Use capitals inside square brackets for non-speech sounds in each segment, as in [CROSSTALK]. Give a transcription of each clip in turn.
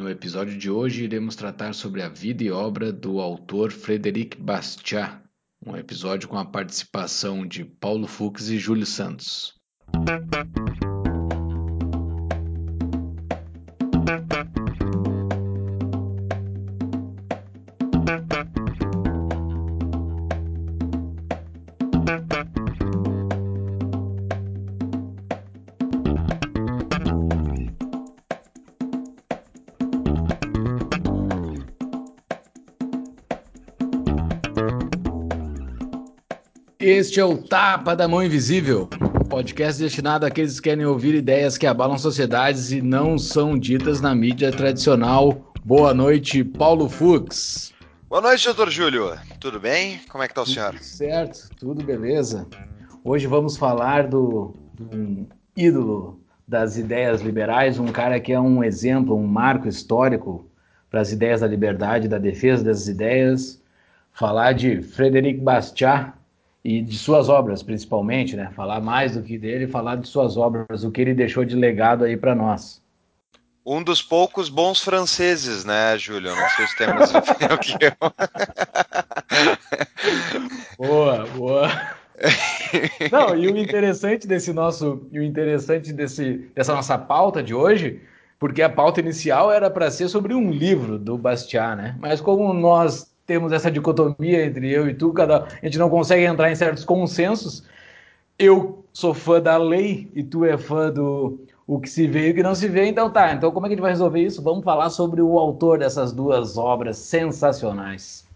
No episódio de hoje iremos tratar sobre a vida e obra do autor Frederic Bastiat, um episódio com a participação de Paulo Fux e Júlio Santos. Este é o Tapa da Mão Invisível, podcast destinado àqueles que querem ouvir ideias que abalam sociedades e não são ditas na mídia tradicional. Boa noite, Paulo Fux. Boa noite, doutor Júlio. Tudo bem? Como é que tá o senhor? Tudo certo, tudo beleza. Hoje vamos falar do, do ídolo das ideias liberais, um cara que é um exemplo, um marco histórico para as ideias da liberdade, da defesa dessas ideias. Falar de Frederic Bastiat, e de suas obras, principalmente, né? Falar mais do que dele, falar de suas obras, o que ele deixou de legado aí para nós. Um dos poucos bons franceses, né, Júlio? Não sei se tem mais [LAUGHS] opinião que eu. boa, boa. [LAUGHS] Não, e o interessante desse nosso, e o interessante desse, dessa nossa pauta de hoje, porque a pauta inicial era para ser sobre um livro do Bastiat, né? Mas como nós temos essa dicotomia entre eu e tu, cada, a gente não consegue entrar em certos consensos. Eu sou fã da lei e tu é fã do o que se vê e o que não se vê, então tá. Então como é que a gente vai resolver isso? Vamos falar sobre o autor dessas duas obras sensacionais.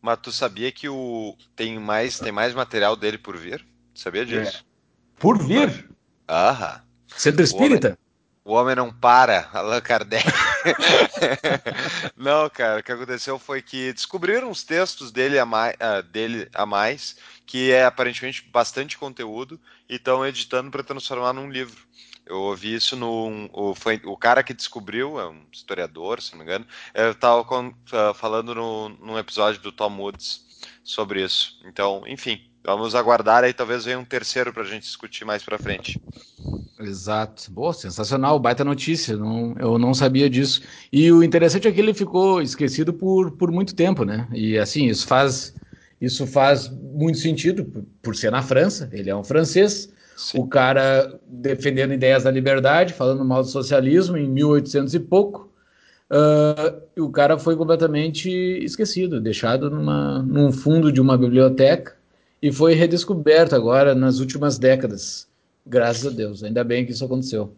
Mas tu sabia que o tem mais tem mais material dele por vir? Sabia disso? É. Por vir? Aham. Centro Espírita? O homem não para, Allan Kardec. [LAUGHS] não, cara, o que aconteceu foi que descobriram uns textos dele a mais, uh, dele a mais que é aparentemente bastante conteúdo, e estão editando para transformar num livro. Eu ouvi isso no. O, foi, o cara que descobriu, é um historiador, se não me engano, estava uh, ah, falando no, num episódio do Tom Woods sobre isso. Então, enfim, Vamos aguardar aí, talvez venha um terceiro para a gente discutir mais para frente. Exato. Boa, sensacional, baita notícia. Não, eu não sabia disso. E o interessante é que ele ficou esquecido por, por muito tempo, né? E assim, isso faz, isso faz muito sentido por ser na França. Ele é um francês. Sim. O cara defendendo ideias da liberdade, falando mal do socialismo em 1800 e pouco. Uh, o cara foi completamente esquecido, deixado numa, num fundo de uma biblioteca e foi redescoberto agora nas últimas décadas. Graças a Deus, ainda bem que isso aconteceu.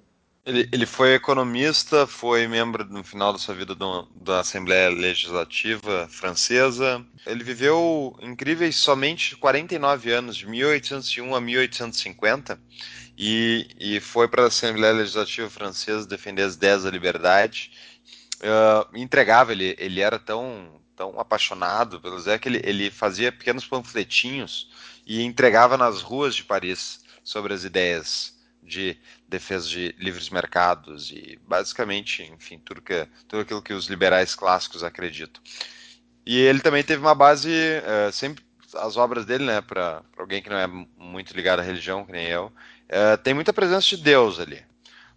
Ele, ele foi economista, foi membro no final da sua vida do, da Assembleia Legislativa Francesa. Ele viveu incríveis somente 49 anos, de 1801 a 1850, e, e foi para a Assembleia Legislativa Francesa defender as ideias da liberdade. Uh, entregava, ele, ele era tão tão apaixonado pelo Zé que ele, ele fazia pequenos panfletinhos e entregava nas ruas de Paris sobre as ideias de defesa de livres mercados e basicamente, enfim, tudo, que, tudo aquilo que os liberais clássicos acreditam. E ele também teve uma base, uh, sempre as obras dele, né, para alguém que não é muito ligado à religião, que nem eu, uh, tem muita presença de Deus ali.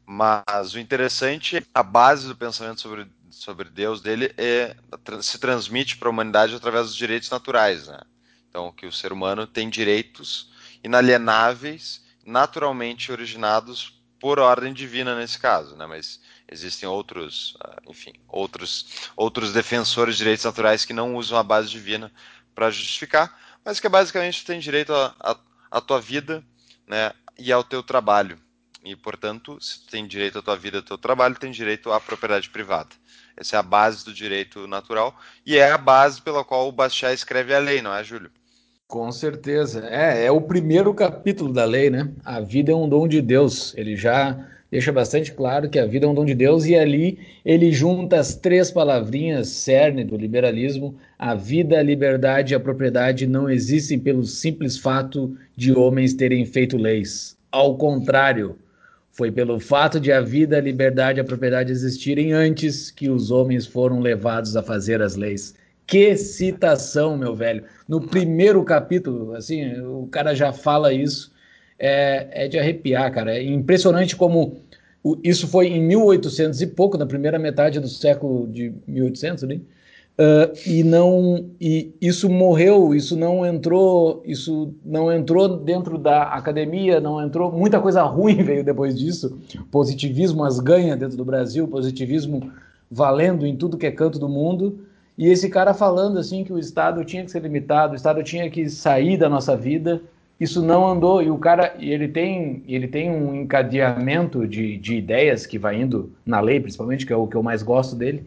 Mas o interessante, a base do pensamento sobre sobre Deus dele é, se transmite para a humanidade através dos direitos naturais, né? Então, que o ser humano tem direitos inalienáveis, naturalmente originados por ordem divina nesse caso, né? Mas existem outros, ah, enfim, outros, outros defensores de direitos naturais que não usam a base divina para justificar, mas que basicamente tem direito à tua vida, né? E ao teu trabalho. E, portanto, se tem direito à tua vida, ao teu trabalho, tem direito à propriedade privada. Essa é a base do direito natural e é a base pela qual o Bastiat escreve a lei, não é, Júlio? Com certeza. É, é o primeiro capítulo da lei, né? A vida é um dom de Deus. Ele já deixa bastante claro que a vida é um dom de Deus e ali ele junta as três palavrinhas cerne do liberalismo: a vida, a liberdade e a propriedade não existem pelo simples fato de homens terem feito leis. Ao contrário, foi pelo fato de a vida, a liberdade e a propriedade existirem antes que os homens foram levados a fazer as leis. Que citação, meu velho! No primeiro capítulo, assim, o cara já fala isso. É, é de arrepiar, cara. É impressionante como isso foi em 1800 e pouco, na primeira metade do século de 1800, né? Uh, e não e isso morreu isso não entrou isso não entrou dentro da academia não entrou muita coisa ruim [LAUGHS] veio depois disso. Positivismo as ganha dentro do Brasil positivismo valendo em tudo que é canto do mundo. E esse cara falando assim que o Estado tinha que ser limitado o Estado tinha que sair da nossa vida isso não andou. E o cara ele tem ele tem um encadeamento de, de ideias que vai indo na lei principalmente que é o que eu mais gosto dele.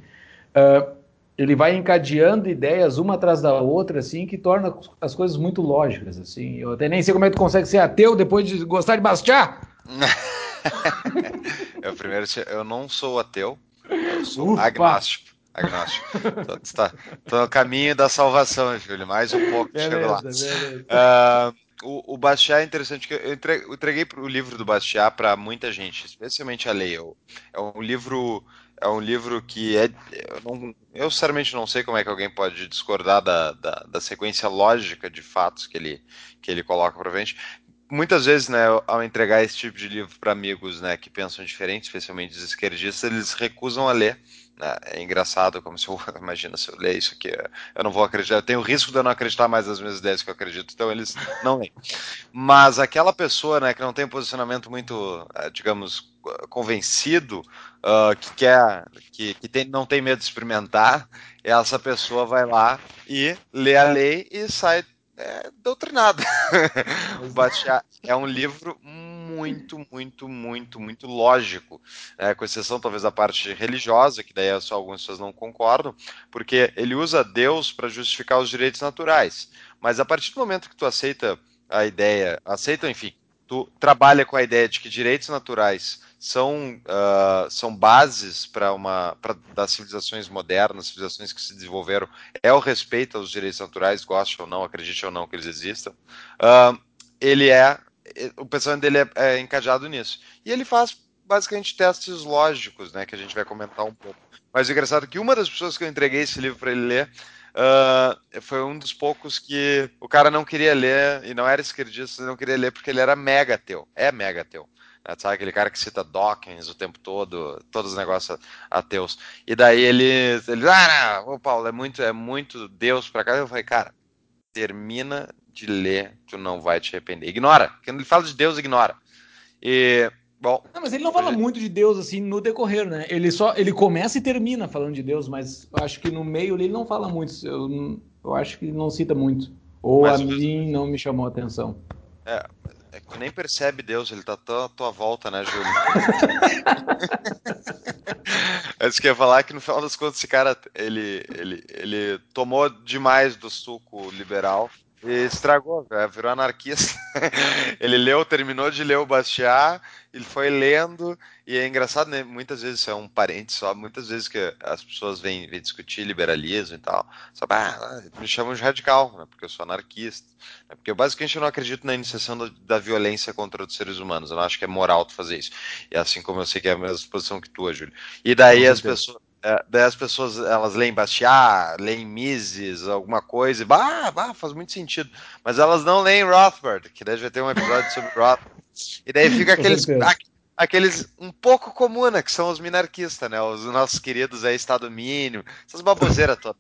Uh, ele vai encadeando ideias uma atrás da outra, assim, que torna as coisas muito lógicas, assim. Eu até nem sei como é que tu consegue ser ateu depois de gostar de Bastiat. [LAUGHS] eu primeiro, eu não sou ateu, eu sou Ufa. agnóstico. Agnóstico. Tô, tô, no caminho da salvação, Júlio. Mais um pouco, beleza, chego lá. Uh, o, o Bastiat é interessante que eu entreguei, eu entreguei o livro do Bastiat para muita gente, especialmente a Lei. É um livro é um livro que é. Eu, não, eu, sinceramente não sei como é que alguém pode discordar da, da, da sequência lógica de fatos que ele, que ele coloca para frente. Muitas vezes, né, ao entregar esse tipo de livro para amigos né, que pensam diferente, especialmente os esquerdistas, eles recusam a ler. Né? É engraçado, como se eu. [LAUGHS] Imagina se eu ler isso aqui, eu não vou acreditar. Eu tenho o risco de eu não acreditar mais nas minhas ideias que eu acredito, então eles não leem. Mas aquela pessoa né, que não tem um posicionamento muito, eh, digamos, convencido, uh, que quer, que, que tem, não tem medo de experimentar, essa pessoa vai lá e lê a lei e sai é, doutrinada. [LAUGHS] é um livro muito, muito, muito, muito lógico, né? com exceção talvez da parte religiosa, que daí só algumas pessoas não concordam, porque ele usa Deus para justificar os direitos naturais. Mas a partir do momento que tu aceita a ideia, aceita, enfim, tu trabalha com a ideia de que direitos naturais são, uh, são bases para uma pra, das civilizações modernas, civilizações que se desenvolveram, é o respeito aos direitos naturais, goste ou não, acredite ou não que eles existam, uh, ele é, o pensamento dele é, é encadeado nisso. E ele faz basicamente testes lógicos, né, que a gente vai comentar um pouco. Mas o engraçado é que uma das pessoas que eu entreguei esse livro para ele ler uh, foi um dos poucos que o cara não queria ler, e não era esquerdista, não queria ler porque ele era mega ateu. É mega ateu. Né? Sabe aquele cara que cita Dawkins o tempo todo, todos os negócios ateus. E daí ele, ele ah, não, Paulo, é muito, é muito Deus pra cá. Eu falei, cara, termina de ler, tu não vai te arrepender. Ignora. Quando ele fala de Deus, ignora. E Bom, não, mas ele não fala muito de Deus assim no decorrer, né? Ele só ele começa e termina falando de Deus, mas acho que no meio ele não fala muito. Eu, eu acho que não cita muito. Ou mas, a mim não me chamou a atenção. É, é que nem percebe Deus, ele tá à tua volta, né, Júlio? [LAUGHS] Antes que ia falar que no final das contas esse cara, ele, ele, ele tomou demais do suco liberal e estragou, virou anarquista. [LAUGHS] ele leu, terminou de ler o Bastiat, ele foi lendo, e é engraçado, né? Muitas vezes isso é um parente só, muitas vezes que as pessoas vêm, vêm discutir liberalismo e tal, só, ah, me chamam de radical, né, porque eu sou anarquista. Né, porque eu basicamente não acredito na iniciação da, da, violência contra os seres humanos, eu não acho que é moral tu fazer isso. E assim como eu sei que é a mesma posição que tu, Júlio. E daí as pessoas é, daí as pessoas elas leem Bastiat, leem Mises, alguma coisa, e bah, bah, faz muito sentido. Mas elas não leem Rothbard, que deve ter um episódio sobre Rothbard. E daí fica aqueles, aqueles um pouco comum, né, que são os minarquistas, né? Os nossos queridos aí, Estado mínimo, essas baboseiras todas.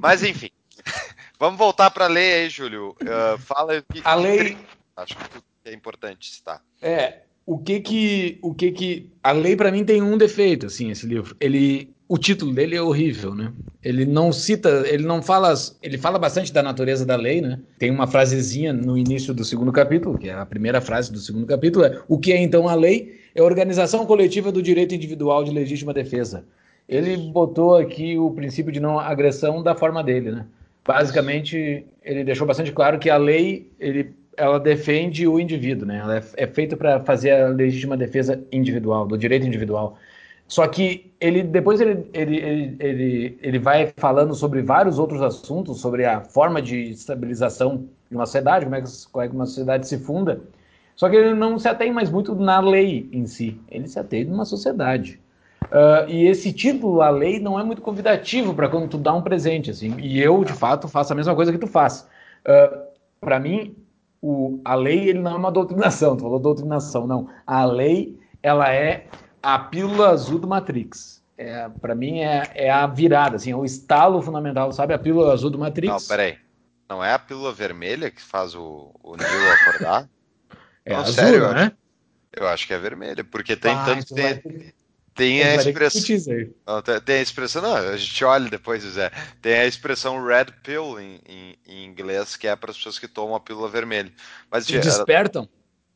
Mas enfim, [LAUGHS] vamos voltar para a lei aí, Júlio. Uh, fala que, a lei. Acho que é importante citar. É, o que que o que que a lei para mim tem um defeito assim esse livro ele o título dele é horrível, né? Ele não cita, ele não fala, ele fala bastante da natureza da lei, né? Tem uma frasezinha no início do segundo capítulo, que é a primeira frase do segundo capítulo, é o que é então a lei? É a organização coletiva do direito individual de legítima defesa. Ele botou aqui o princípio de não agressão da forma dele, né? Basicamente, ele deixou bastante claro que a lei, ele, ela defende o indivíduo, né? Ela é, é feita para fazer a legítima defesa individual, do direito individual. Só que ele depois ele, ele, ele, ele, ele vai falando sobre vários outros assuntos, sobre a forma de estabilização de uma sociedade, como é que, como é que uma sociedade se funda. Só que ele não se atém mais muito na lei em si, ele se atém numa sociedade. Uh, e esse título, a lei, não é muito convidativo para quando tu dá um presente, assim. E eu, de fato, faço a mesma coisa que tu faz. Uh, para mim, o, a lei ele não é uma doutrinação. Tu falou doutrinação, não. A lei ela é a pílula azul do Matrix. É, para mim é, é a virada, assim, é o estalo fundamental, sabe? A pílula azul do Matrix. Não, peraí. Não é a pílula vermelha que faz o, o Neo acordar? [LAUGHS] É Não, azul, sério, né? Eu acho que é vermelha, porque tem ah, tanto. Tem, vai... tem a expressão. Não, tem, a expressão. Não, a gente olha depois, Zé. Tem a expressão red pill em, em, em inglês, que é para as pessoas que tomam a pílula vermelha. Mas, e despertam?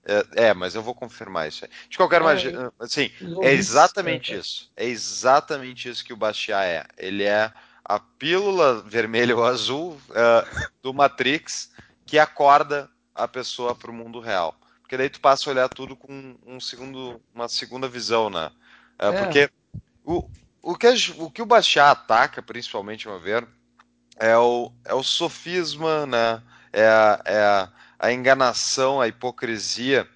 É, é, mas eu vou confirmar isso aí. De qualquer maneira, assim, é exatamente isso. É exatamente isso que o Bastiat é. Ele é a pílula vermelha ou azul uh, do Matrix que acorda a pessoa para o mundo real. Porque daí tu passa a olhar tudo com um segundo, uma segunda visão, né? Uh, é. Porque o, o, que, o que o Bastiat ataca, principalmente, uma ver, é o, é o sofisma, né? É a, é a enganação, a hipocrisia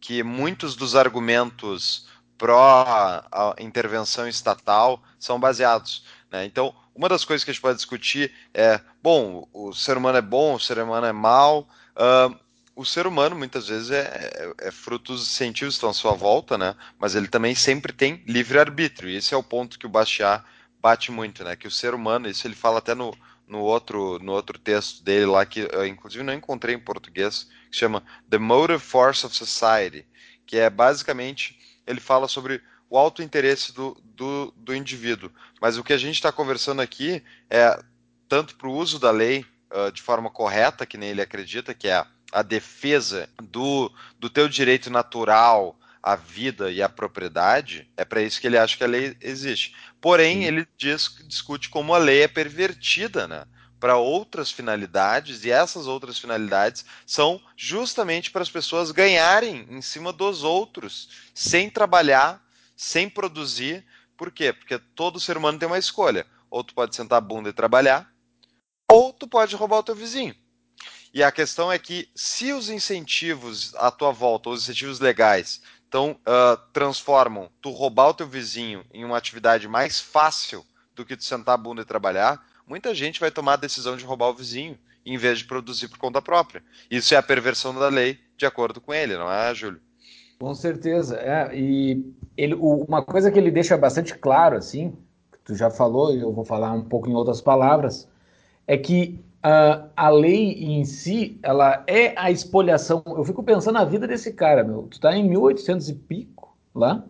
que muitos dos argumentos pró intervenção estatal são baseados. Né? Então, uma das coisas que a gente pode discutir é, bom, o ser humano é bom, o ser humano é mal. Uh, o ser humano muitas vezes é, é, é fruto dos científicos que estão à sua volta, né? Mas ele também sempre tem livre arbítrio. E esse é o ponto que o Bastiat bate muito, né? Que o ser humano, isso ele fala até no, no outro, no outro texto dele lá, que eu inclusive não encontrei em português, que chama The Motive Force of Society, que é basicamente, ele fala sobre o autointeresse do, do, do indivíduo. Mas o que a gente está conversando aqui é tanto para o uso da lei uh, de forma correta, que nem ele acredita, que é a, defesa do, do teu direito natural à vida e à propriedade, é para isso que ele acha que a lei existe. Porém, Sim. ele diz, discute como a lei é pervertida, né? Para outras finalidades, e essas outras finalidades são justamente para as pessoas ganharem em cima dos outros, sem trabalhar, sem produzir. Por quê? Porque todo ser humano tem uma escolha. Ou tu pode sentar a bunda e trabalhar, ou tu pode roubar o teu vizinho. E a questão é que se os incentivos à tua volta, os incentivos legais, então, uh, transformam tu roubar o teu vizinho em uma atividade mais fácil do que tu sentar a bunda e trabalhar, muita gente vai tomar a decisão de roubar o vizinho em vez de produzir por conta própria. Isso é a perversão da lei, de acordo com ele, não é, Júlio? Com certeza. É, e ele, uma coisa que ele deixa bastante claro, assim, que tu já falou, e eu vou falar um pouco em outras palavras, é que Uh, a lei em si, ela é a espoliação. Eu fico pensando na vida desse cara, meu. Tu tá em 1800 e pico lá,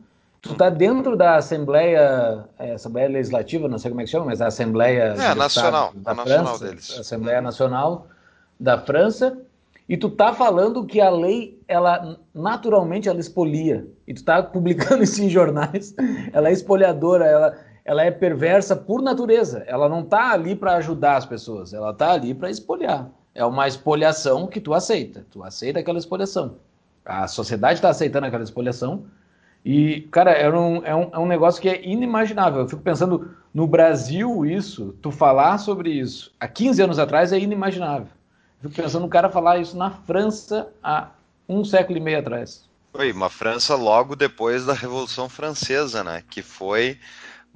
tu tá dentro da Assembleia, é, Assembleia Legislativa, não sei como é que chama, mas a Assembleia é, Nacional, da a França, nacional deles. Assembleia Nacional da França, e tu tá falando que a lei, ela naturalmente ela expolia. E tu tá publicando [LAUGHS] isso em jornais, ela é espoliadora, ela ela é perversa por natureza. Ela não está ali para ajudar as pessoas, ela está ali para espoliar. É uma espoliação que tu aceita. Tu aceita aquela espoliação. A sociedade está aceitando aquela espoliação. E, cara, é um, é, um, é um negócio que é inimaginável. Eu fico pensando, no Brasil, isso, tu falar sobre isso há 15 anos atrás é inimaginável. Eu fico pensando no cara falar isso na França há um século e meio atrás. Foi uma França logo depois da Revolução Francesa, né? Que foi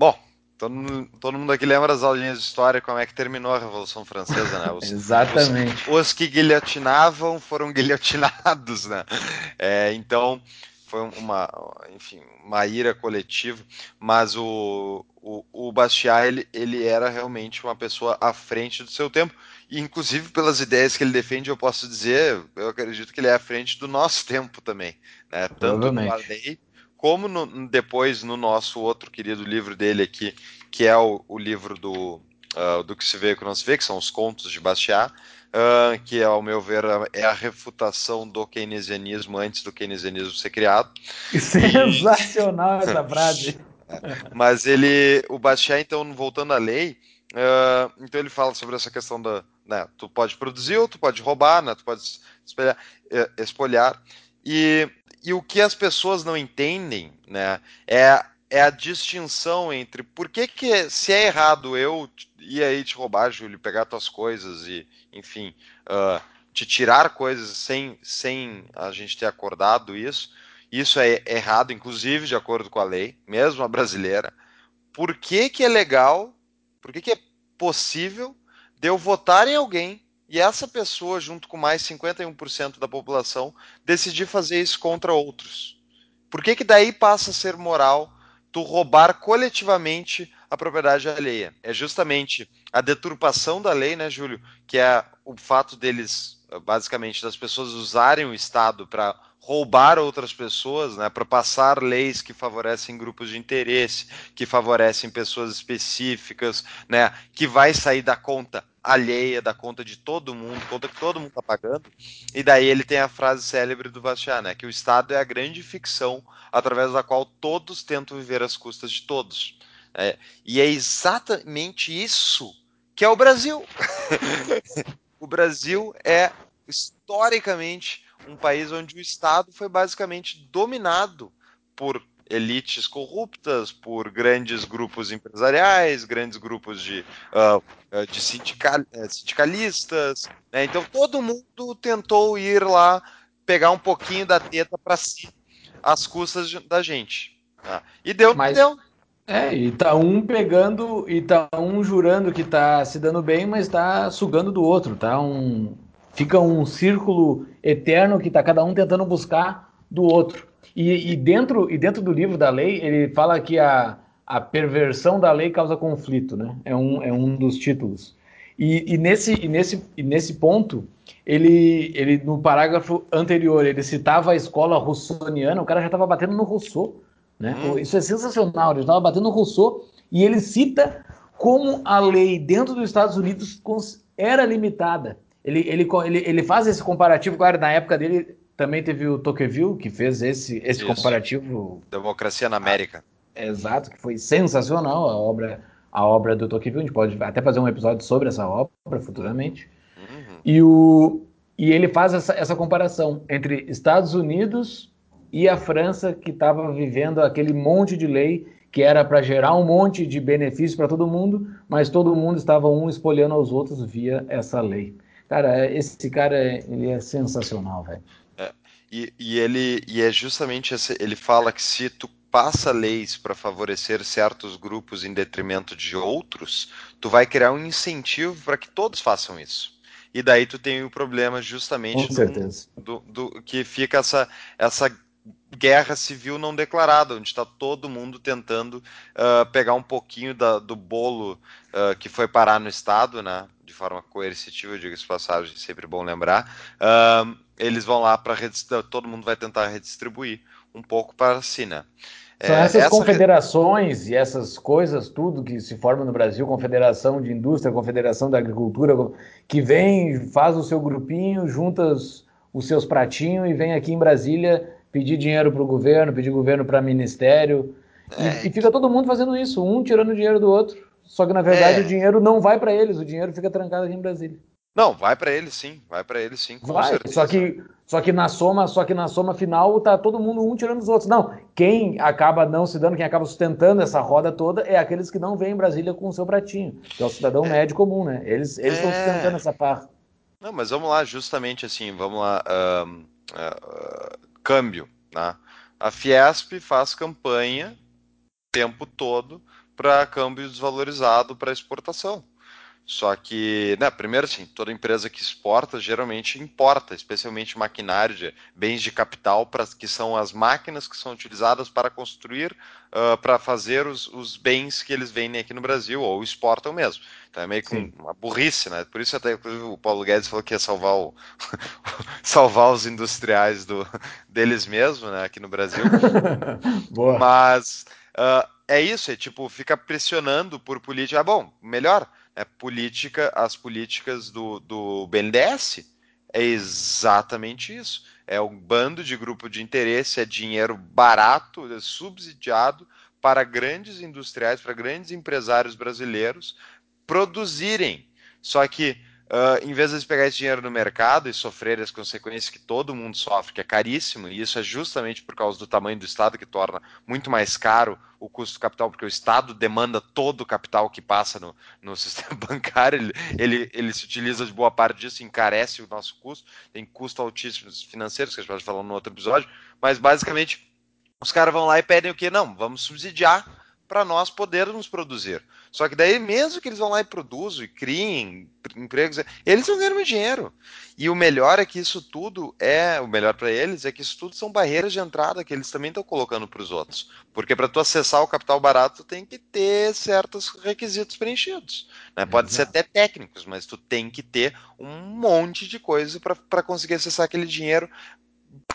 Bom, todo, todo mundo aqui lembra as aulinhas de história, como é que terminou a Revolução Francesa, né? Os, [LAUGHS] Exatamente. Os, os, que guilhotinavam foram [LAUGHS] guilhotinados, né? É, então, foi uma, enfim, uma ira coletiva, mas o, o, o Bastiat, ele, ele era realmente uma pessoa à frente do seu tempo, e inclusive pelas ideias que ele defende, eu posso dizer, eu acredito que ele é à frente do nosso tempo também, né? Tanto no como no, depois no nosso outro querido livro dele aqui, que é o, o livro do, uh, do que se vê e que não se vê, que são os contos de Bastiat, uh, que ao meu ver é a refutação do keynesianismo antes do keynesianismo ser criado. Sensacional e... essa [LAUGHS] frase. Mas ele, o Bastiat, então, voltando à lei, uh, então ele fala sobre essa questão da, né, tu pode produzir ou tu pode roubar, né, tu pode espelhar, eh, espolhar, e e o que as pessoas não entendem, né, é, é a distinção entre por que, que se é errado eu ir aí te roubar, Júlio, pegar tuas coisas e, enfim, uh, te tirar coisas sem, sem a gente ter acordado isso. Isso é errado, inclusive de acordo com a lei, mesmo a brasileira. Por que, que é legal, por que, que é possível de eu votar em alguém e essa pessoa, junto com mais 51% da população, decidir fazer isso contra outros. Por que, que daí passa a ser moral tu roubar coletivamente a propriedade alheia? É justamente a deturpação da lei, né, Júlio? Que é o fato deles, basicamente, das pessoas usarem o Estado para roubar outras pessoas, né, para passar leis que favorecem grupos de interesse, que favorecem pessoas específicas, né, que vai sair da conta alheia, da conta de todo mundo, conta que todo mundo está pagando. E daí ele tem a frase célebre do Bastiat, né, que o Estado é a grande ficção através da qual todos tentam viver às custas de todos. É, e é exatamente isso que é o Brasil. [LAUGHS] o Brasil é historicamente um país onde o Estado foi basicamente dominado por elites corruptas, por grandes grupos empresariais, grandes grupos de, uh, de sindical, eh, sindicalistas. Né? Então todo mundo tentou ir lá pegar um pouquinho da teta para si, às custas da gente. Tá? E deu, Mas... deu. É, e tá um pegando e tá um jurando que tá se dando bem, mas tá sugando do outro, tá um, Fica um círculo eterno que está cada um tentando buscar do outro. E, e, dentro, e dentro do livro da lei, ele fala que a, a perversão da lei causa conflito, né? É um, é um dos títulos. E, e, nesse, e, nesse, e nesse ponto, ele, ele no parágrafo anterior, ele citava a escola russoniana, o cara já estava batendo no Rousseau. Né? Hum. Isso é sensacional, ele estava batendo no Rousseau e ele cita como a lei dentro dos Estados Unidos era limitada. Ele, ele, ele, ele faz esse comparativo, claro, na época dele também teve o Tocqueville, que fez esse, esse comparativo. Democracia na América. Ah, exato, que foi sensacional a obra, a obra do Tocqueville. A gente pode até fazer um episódio sobre essa obra futuramente. Uhum. E, o, e ele faz essa, essa comparação entre Estados Unidos e a França, que estava vivendo aquele monte de lei que era para gerar um monte de benefícios para todo mundo, mas todo mundo estava um espolhando aos outros via essa lei. Cara, esse cara ele é sensacional, velho. É, e, e, ele e é justamente esse, ele fala que se tu passa leis para favorecer certos grupos em detrimento de outros, tu vai criar um incentivo para que todos façam isso. E daí tu tem o problema justamente do, do, do, que fica essa, essa guerra civil não declarada, onde está todo mundo tentando uh, pegar um pouquinho da, do bolo uh, que foi parar no Estado, né? de forma coercitiva, diga-se passagem, sempre bom lembrar, uh, eles vão lá para todo mundo vai tentar redistribuir um pouco para si, né? São é, essas essa... confederações e essas coisas, tudo que se forma no Brasil, confederação de indústria, confederação da agricultura, que vem, faz o seu grupinho, junta os, os seus pratinhos e vem aqui em Brasília pedir dinheiro para o governo, pedir governo para ministério, é... e, e fica todo mundo fazendo isso, um tirando dinheiro do outro. Só que na verdade é. o dinheiro não vai para eles, o dinheiro fica trancado aqui em Brasília. Não, vai para eles sim, vai para eles sim, com vai, certeza. Só que, só que na soma, só que na soma final tá todo mundo um tirando os outros. Não, quem acaba não se dando, quem acaba sustentando essa roda toda é aqueles que não vêm em Brasília com o seu pratinho, que é o cidadão é. médio comum, né? Eles eles estão é. sustentando essa parte. Não, mas vamos lá, justamente assim, vamos lá, uh, uh, câmbio, né? A Fiesp faz campanha o tempo todo para câmbio desvalorizado para exportação. Só que, né, primeiro assim, toda empresa que exporta geralmente importa, especialmente maquinário, de, bens de capital, pra, que são as máquinas que são utilizadas para construir, uh, para fazer os, os, bens que eles vendem aqui no Brasil, ou exportam mesmo. Então é meio que um, uma burrice, né? Por isso até o Paulo Guedes falou que ia salvar, o, [LAUGHS] salvar os industriais do, deles mesmo, né, aqui no Brasil. [LAUGHS] Boa. Mas... Uh, é isso, é tipo, fica pressionando por política. Ah, bom, melhor, é política, as políticas do, do BNDES é exatamente isso. É um bando de grupo de interesse, é dinheiro barato, é subsidiado para grandes industriais, para grandes empresários brasileiros produzirem. Só que Uh, em vez de pegar esse dinheiro no mercado e sofrer as consequências que todo mundo sofre, que é caríssimo, e isso é justamente por causa do tamanho do Estado que torna muito mais caro o custo do capital, porque o Estado demanda todo o capital que passa no, no [LAUGHS] sistema bancário, ele, ele, ele, se utiliza de boa parte disso, encarece o nosso custo, tem custo altíssimos financeiros, que a gente pode falar no outro episódio, mas basicamente os caras vão lá e pedem o quê? Não, vamos subsidiar para nós podermos produzir. Só que daí, mesmo que eles vão lá e produzam e criem empregos, eles vão ganhar dinheiro. E o melhor é que isso tudo é, o melhor para eles é que isso tudo são barreiras de entrada que eles também estão colocando para os outros. Porque para tu acessar o capital barato, tu tem que ter certos requisitos preenchidos. Né? Pode ser até técnicos, mas tu tem que ter um monte de coisa para conseguir acessar aquele dinheiro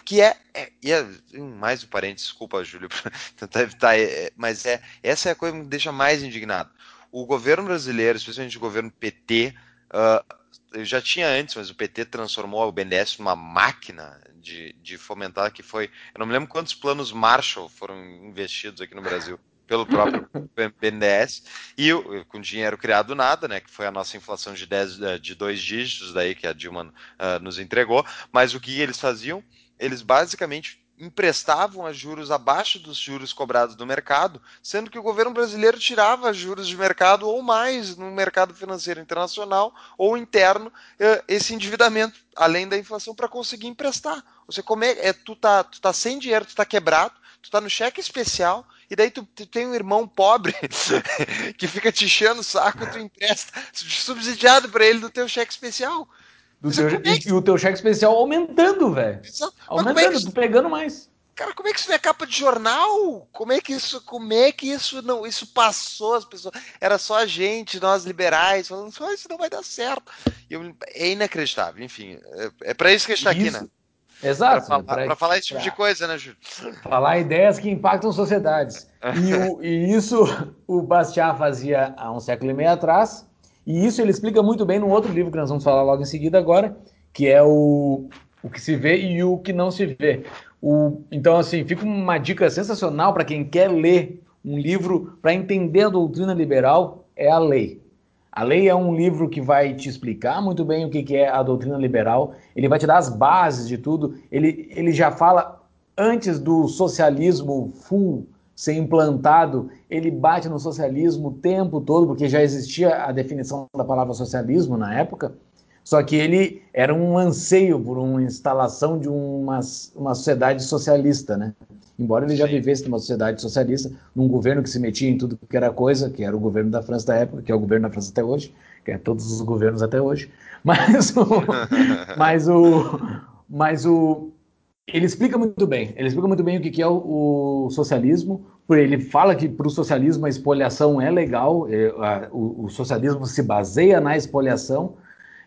que é, é, é, mais um parênteses, desculpa, Júlio, [LAUGHS] tentar evitar, é, mas é essa é a coisa que me deixa mais indignado. O governo brasileiro, especialmente o governo PT, uh, eu já tinha antes, mas o PT transformou o BNDES numa máquina de, de fomentar que foi, eu não me lembro quantos planos Marshall foram investidos aqui no Brasil pelo próprio [LAUGHS] BNDES e com dinheiro criado do nada, né, que foi a nossa inflação de, 10, de dois dígitos daí que a Dilma uh, nos entregou, mas o que eles faziam? Eles basicamente emprestavam a juros abaixo dos juros cobrados do mercado, sendo que o governo brasileiro tirava juros de mercado ou mais no mercado financeiro internacional ou interno eh, esse endividamento além da inflação para conseguir emprestar. Você come, é, tu tá, tu tá sem dinheiro, tu tá quebrado, tu tá no cheque especial e daí tu, tu tem um irmão pobre [LAUGHS] que fica te enchendo o saco, tu empresta [LAUGHS] subsidiado para ele do teu cheque especial. Teu, é que... E o teu cheque especial aumentando, velho. Aumentando, é isso... pegando mais. Cara, como é que isso não é capa de jornal? Como é que isso, como é que isso não, isso passou as pessoas? Era só a gente, nós liberais, falando, só isso não vai dar certo. Eu, é inacreditável, enfim. É, é para isso que a gente está aqui, né? Exato. Para falar, pra falar esse tipo pra... de coisa, né, Júlio? Falar ideias que impactam sociedades. E, o, e isso o Bastiat fazia há um século e meio atrás, e isso ele explica muito bem num outro livro que nós vamos falar logo em seguida agora, que é o, o que se vê e o que não se vê. O, então, assim, fica uma dica sensacional para quem quer ler um livro para entender a doutrina liberal, é a lei. A lei é um livro que vai te explicar muito bem o que é a doutrina liberal, ele vai te dar as bases de tudo, ele, ele já fala antes do socialismo full ser implantado, ele bate no socialismo o tempo todo, porque já existia a definição da palavra socialismo na época, só que ele era um anseio por uma instalação de uma, uma sociedade socialista, né? Embora ele já vivesse numa sociedade socialista, num governo que se metia em tudo que era coisa, que era o governo da França da época, que é o governo da França até hoje, que é todos os governos até hoje, [LAUGHS] [LAUGHS] mas o, mas o, mas o, ele explica muito bem. Ele explica muito bem o que é o, o socialismo. Ele fala que para o socialismo a espoliação é legal, é, a, o, o, socialismo se baseia na espoliação,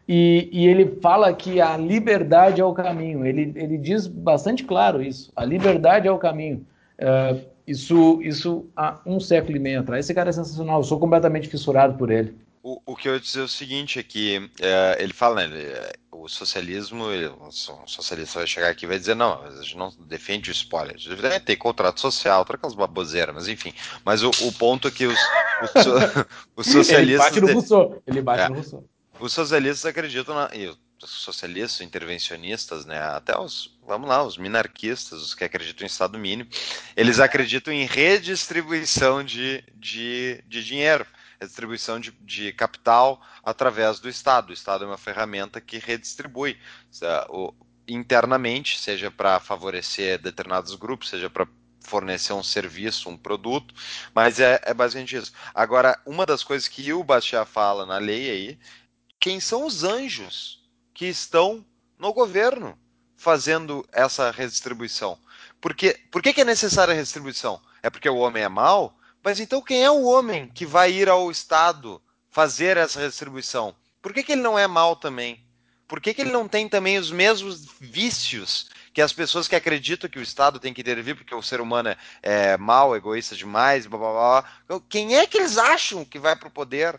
e, e, ele fala que a liberdade é o caminho. Ele, ele diz bastante claro isso. A liberdade é o caminho. Uh, isso, isso há um século e meio atrás. Esse cara é sensacional. Eu sou completamente fissurado por ele. O, o, que eu ia dizer é o seguinte é que é, ele fala, né, ele, o socialismo, ele, o socialista vai chegar aqui e vai dizer, não, a gente não defende o spoiler, a gente deve ter contrato social, todas aquelas baboseiras, mas enfim. Mas o, o ponto é que os, os, [LAUGHS] socialistas... Ele bate no Rousseau, ele bate é, no Rousseau. Os socialistas acreditam, na, e os socialistas, intervencionistas, né, até os, vamos lá, os minarquistas, os que acreditam em Estado mínimo, eles acreditam em redistribuição de, de, de dinheiro a distribuição de, de capital através do Estado. O Estado é uma ferramenta que redistribui o, internamente, seja para favorecer determinados grupos, seja para fornecer um serviço, um produto, mas é, é, basicamente isso. Agora, uma das coisas que o Bastiat fala na lei aí, quem são os anjos que estão no governo fazendo essa redistribuição? Porque, por que, que é necessária a redistribuição? É porque o homem é mau? Mas então quem é o homem que vai ir ao Estado fazer essa redistribuição? Por que, que ele não é mal também? Por que, que ele não tem também os mesmos vícios que as pessoas que acreditam que o Estado tem que intervir porque o ser humano é, é mal, egoísta demais, blá, blá, blá. Então, quem é que eles acham que vai para o poder?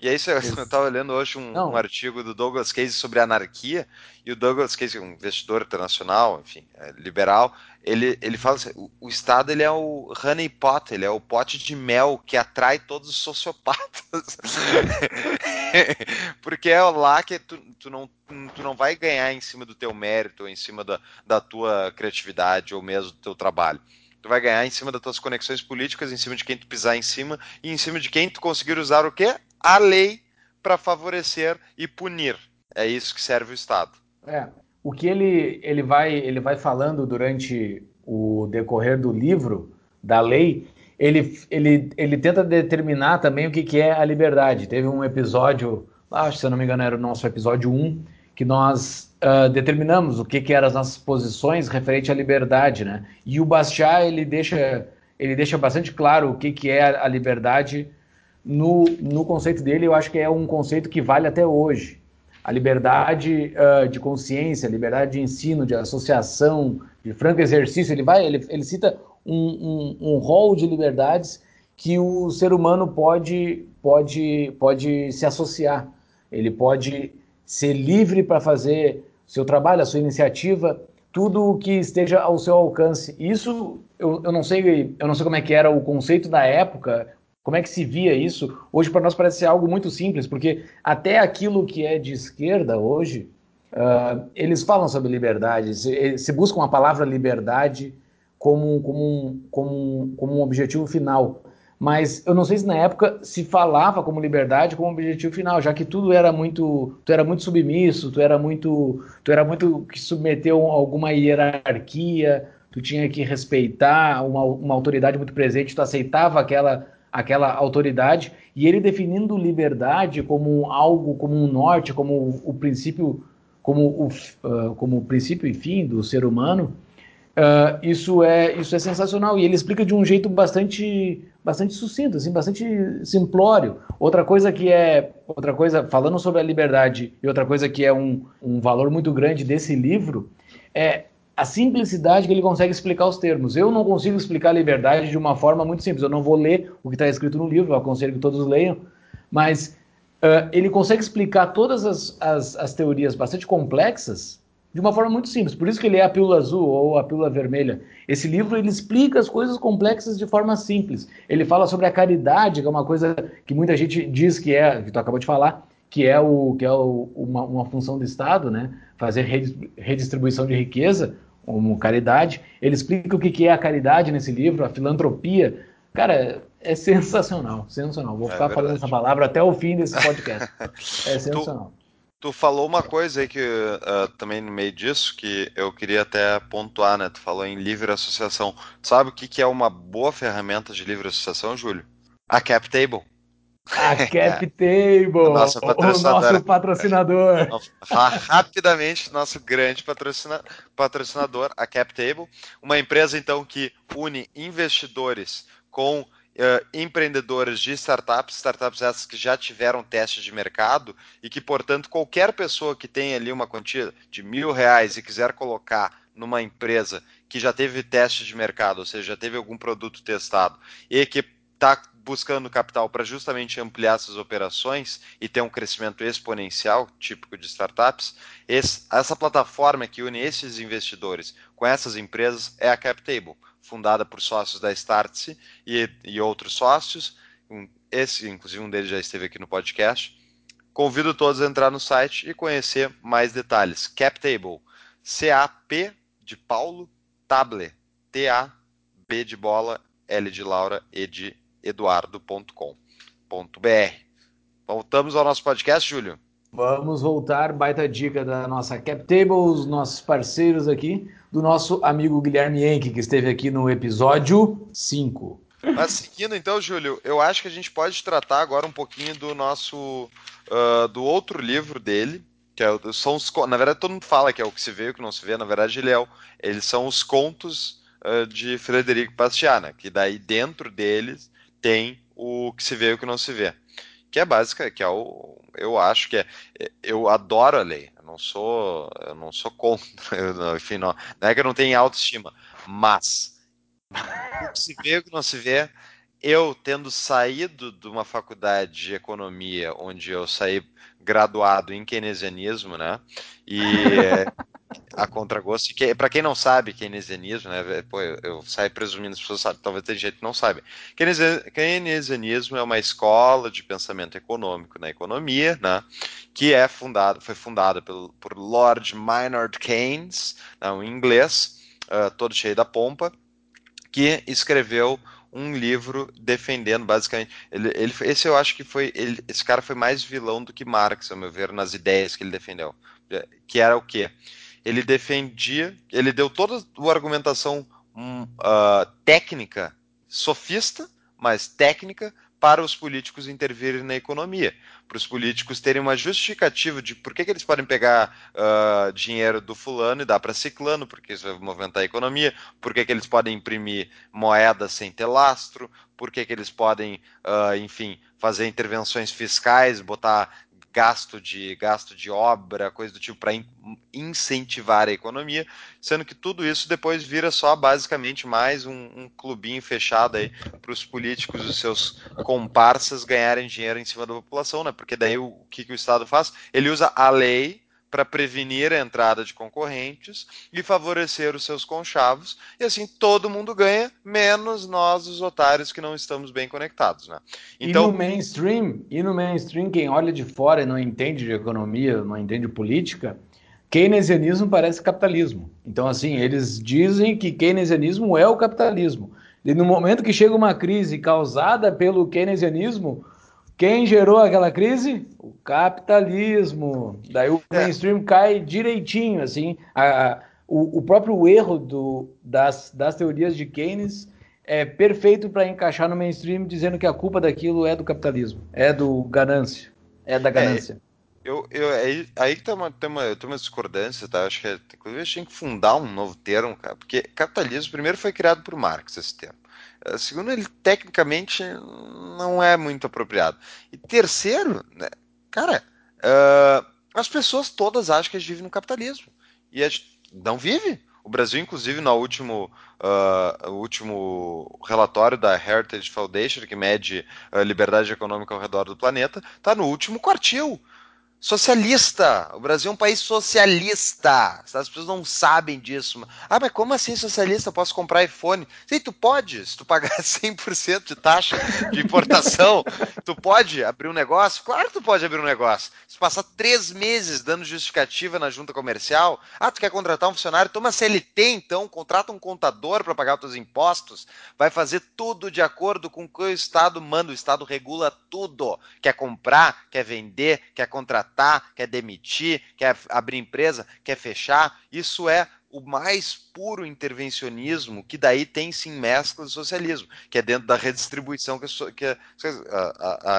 E é isso, eu estava [LAUGHS] lendo hoje um, um, artigo do Douglas Case sobre anarquia, e o Douglas Case, um investidor internacional, enfim, é liberal, ele, ele fala assim, o, o, Estado ele é o honey pot, ele é o pote de mel que atrai todos os sociopatas. [LAUGHS] Porque é lá que tu, tu, não, tu não vai ganhar em cima do teu mérito, em cima da, da tua criatividade ou mesmo do teu trabalho. Tu vai ganhar em cima das tuas conexões políticas, em cima de quem tu pisar em cima e em cima de quem tu conseguir usar o quê? a lei para favorecer e punir. É isso que serve o Estado. É. O que ele, ele, vai, ele vai falando durante o decorrer do livro, da lei, ele, ele, ele tenta determinar também o que, que é a liberdade. Teve um episódio, acho que se eu não me engano era o nosso episódio 1, que nós uh, determinamos o que, que eram as nossas posições referente à liberdade, né? E o Bastiat, ele deixa, ele deixa bastante claro o que, que é a liberdade no, no conceito dele, eu acho que é um conceito que vale até hoje. A liberdade uh, de consciência, a liberdade de ensino, de associação, de franco exercício, ele vai, ele, ele cita um, um, um rol de liberdades que o ser humano pode, pode, pode se associar. Ele pode ser livre para fazer seu trabalho, a sua iniciativa, tudo o que esteja ao seu alcance. Isso eu, eu não sei, eu não sei como é que era o conceito da época, como é que se via isso? Hoje para nós parece ser algo muito simples, porque até aquilo que é de esquerda hoje, uh, eles falam sobre liberdade, se, se buscam a palavra liberdade como, como, um, como, como um objetivo final. Mas eu não sei se na época se falava como liberdade como objetivo final, já que tudo era muito, tu era muito submisso, tu era muito, tu era muito que submeteu a alguma hierarquia, tu tinha que respeitar uma, uma autoridade muito presente, tu aceitava aquela aquela autoridade, e ele definindo liberdade como algo, como um norte, como o, o princípio, como o, uh, como o princípio e fim do ser humano, uh, isso é isso é sensacional e ele explica de um jeito bastante bastante sucinto, assim, bastante simplório. Outra coisa que é outra coisa falando sobre a liberdade e outra coisa que é um, um valor muito grande desse livro é a simplicidade que ele consegue explicar os termos. Eu não consigo explicar a liberdade de uma forma muito simples. Eu não vou ler o que está escrito no livro, eu aconselho que todos leiam, mas uh, ele consegue explicar todas as, as, as, teorias bastante complexas de uma forma muito simples. Por isso que ele é a pílula azul ou a pílula vermelha. Esse livro ele explica as coisas complexas de forma simples. Ele fala sobre a caridade, que é uma coisa que muita gente diz que é, que tu acabou de falar, que é, o, que é o, uma, uma função do Estado, né? fazer redistribuição de riqueza como caridade. Ele explica o que é a caridade nesse livro, a filantropia. Cara, é sensacional, sensacional. Vou é ficar falando essa palavra até o fim desse podcast. [LAUGHS] É sensacional. Tu, tu falou uma coisa aí que uh, também no meio disso que eu queria até pontuar, né? Tu falou em livre associação. sabe o que, que é uma boa ferramenta de livre associação, Júlio? A Cap Table. A [LAUGHS] Cap Table, o nosso patrocinador. rapidamente, nosso grande patrocina, patrocinador, a Cap Table, uma empresa então que une investidores com Uh, empreendedores de startups, startups essas que já tiveram teste de mercado e que, portanto, qualquer pessoa que tenha ali uma quantia de mil reais e quiser colocar numa empresa que já teve teste de mercado, ou seja, já teve algum produto testado e que está buscando capital para justamente ampliar essas operações e ter um crescimento exponencial, típico de startups, esse, essa plataforma que une esses investidores com essas empresas é a CapTable, fundada por sócios da Startse e, e outros sócios. Esse, inclusive, um deles já esteve aqui no podcast. Convido todos a entrar no site e conhecer mais detalhes. CapTable, C-A-P de Paulo, Table, T-A-B de bola, L de Laura, E de eduardo.com.br. Voltamos ao nosso podcast, Júlio. Vamos voltar, baita dica da nossa CapTable, os nossos parceiros aqui, do nosso amigo Guilherme Henke, que esteve aqui no episódio 5. Mas seguindo então, Júlio, eu acho que a gente pode tratar agora um pouquinho do nosso, uh, do outro livro dele, que é, são os, na verdade todo mundo fala que é o que se vê e o que não se vê, na verdade ele é o, eles são os contos uh, de Frederico Bastiat, né? que daí dentro deles tem o que se vê e o que não se vê. Que é básica, que é o. Eu acho que é. Eu adoro a lei. Eu não sou. Eu não sou contra. [LAUGHS] Eu, enfim, não, não é que eu não tenho autoestima. Mas o que se vê e o que não se vê. Eu, tendo saído de uma faculdade de economia, onde eu saí graduado em keynesianismo, né? E [LAUGHS] a contragosto. Que, para quem não sabe, keynesianismo, né? Pô, eu, eu saio presumindo, as pessoas sabem, talvez tem gente que não sabe. Keynesianismo é uma escola de pensamento econômico na economia, né? Que é fundada, foi fundada pelo, por Lord Maynard Keynes, né, um inglês, uh, todo cheio da pompa, que escreveu um livro defendendo basicamente ele, ele, esse eu acho que foi ele, esse cara foi mais vilão do que Marx ao meu ver nas ideias que ele defendeu que era o quê? Ele defendia, ele deu toda a argumentação uh, técnica sofista, mais técnica, para os políticos intervirem na economia, para os políticos terem uma justificativa de por que, que eles podem pegar uh, dinheiro do fulano e dar para ciclano, porque isso vai movimentar a economia, por que, que eles podem imprimir moeda sem ter lastro, por que, que eles podem, uh, enfim, fazer intervenções fiscais, botar gasto de gasto de obra, coisa do tipo para in, incentivar a economia, sendo que tudo isso depois vira só basicamente mais um, um clubinho fechado aí para os políticos e seus comparsas ganharem dinheiro em cima da população, né? Porque daí o, o que, que o Estado faz? Ele usa a lei para prevenir a entrada de concorrentes e favorecer os seus conchavos, e assim todo mundo ganha, menos nós, os otários que não estamos bem conectados. Né? Então, e no mainstream, e no mainstream, quem olha de fora e não entende de economia, não entende política, keynesianismo parece capitalismo. Então, assim, eles dizem que keynesianismo é o capitalismo. E no momento que chega uma crise causada pelo keynesianismo, quem gerou aquela crise? O capitalismo. Daí o é. mainstream cai direitinho, assim. A, a, o, o, próprio erro do, das, das teorias de Keynes é perfeito para encaixar no mainstream, dizendo que a culpa daquilo é do capitalismo, é do ganância, é da é, ganância. É, eu, eu, aí, aí que tem uma, tem, uma, tem uma discordância, tá? Acho que, é, inclusive, a gente tem que fundar um novo termo, cara, porque capitalismo primeiro foi criado por Marx, esse termo. Eh, segundo, ele tecnicamente não é muito apropriado. E terceiro, né, cara, uh, as pessoas todas acham que a gente vive no capitalismo. E a gente não vive. O Brasil, inclusive, no último, uh, último relatório da Heritage Foundation, que mede a liberdade econômica ao redor do planeta, está no último quartil socialista. O Brasil é um país socialista. As pessoas não sabem disso. Ah, mas como assim socialista? Posso comprar iPhone? Sim, tu pode. Se tu pagar [LAUGHS] 100% de taxa de importação, [LAUGHS] tu pode abrir um negócio? Claro que tu pode abrir um negócio. Se passar três meses dando justificativa na junta comercial, ah, tu quer contratar um funcionário? Toma CLT então, contrata um contador para pagar os teus impostos. Vai fazer tudo de acordo com o que o Estado manda. O Estado regula tudo. Quer comprar, quer vender, quer contratar contratar, quer demitir, quer abrir empresa, quer fechar. Isso é o mais puro intervencionismo, que daí tem sim mescla de socialismo, que é dentro da redistribuição que, que,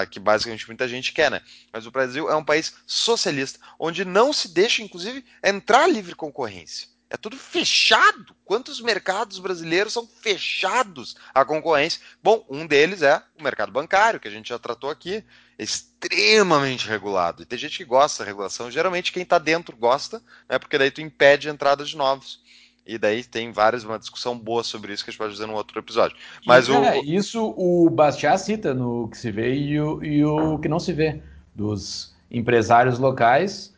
que basicamente muita gente quer, né? Mas o Brasil é um país socialista, onde não se deixa, inclusive, entrar livre concorrência. É tudo fechado. Quantos mercados brasileiros são fechados à concorrência? Bom, um deles é o mercado bancário, que a gente já tratou aqui extremamente regulado. E tem gente que gosta da regulação. Geralmente quem está dentro gosta, né? Porque daí tu impede a entrada de novos. E daí tem várias, uma discussão boa sobre isso que a gente pode fazer num outro episódio. Mas e, o... É, isso o Bastiat cita no que se vê e o, e o que não se vê. Dos empresários locais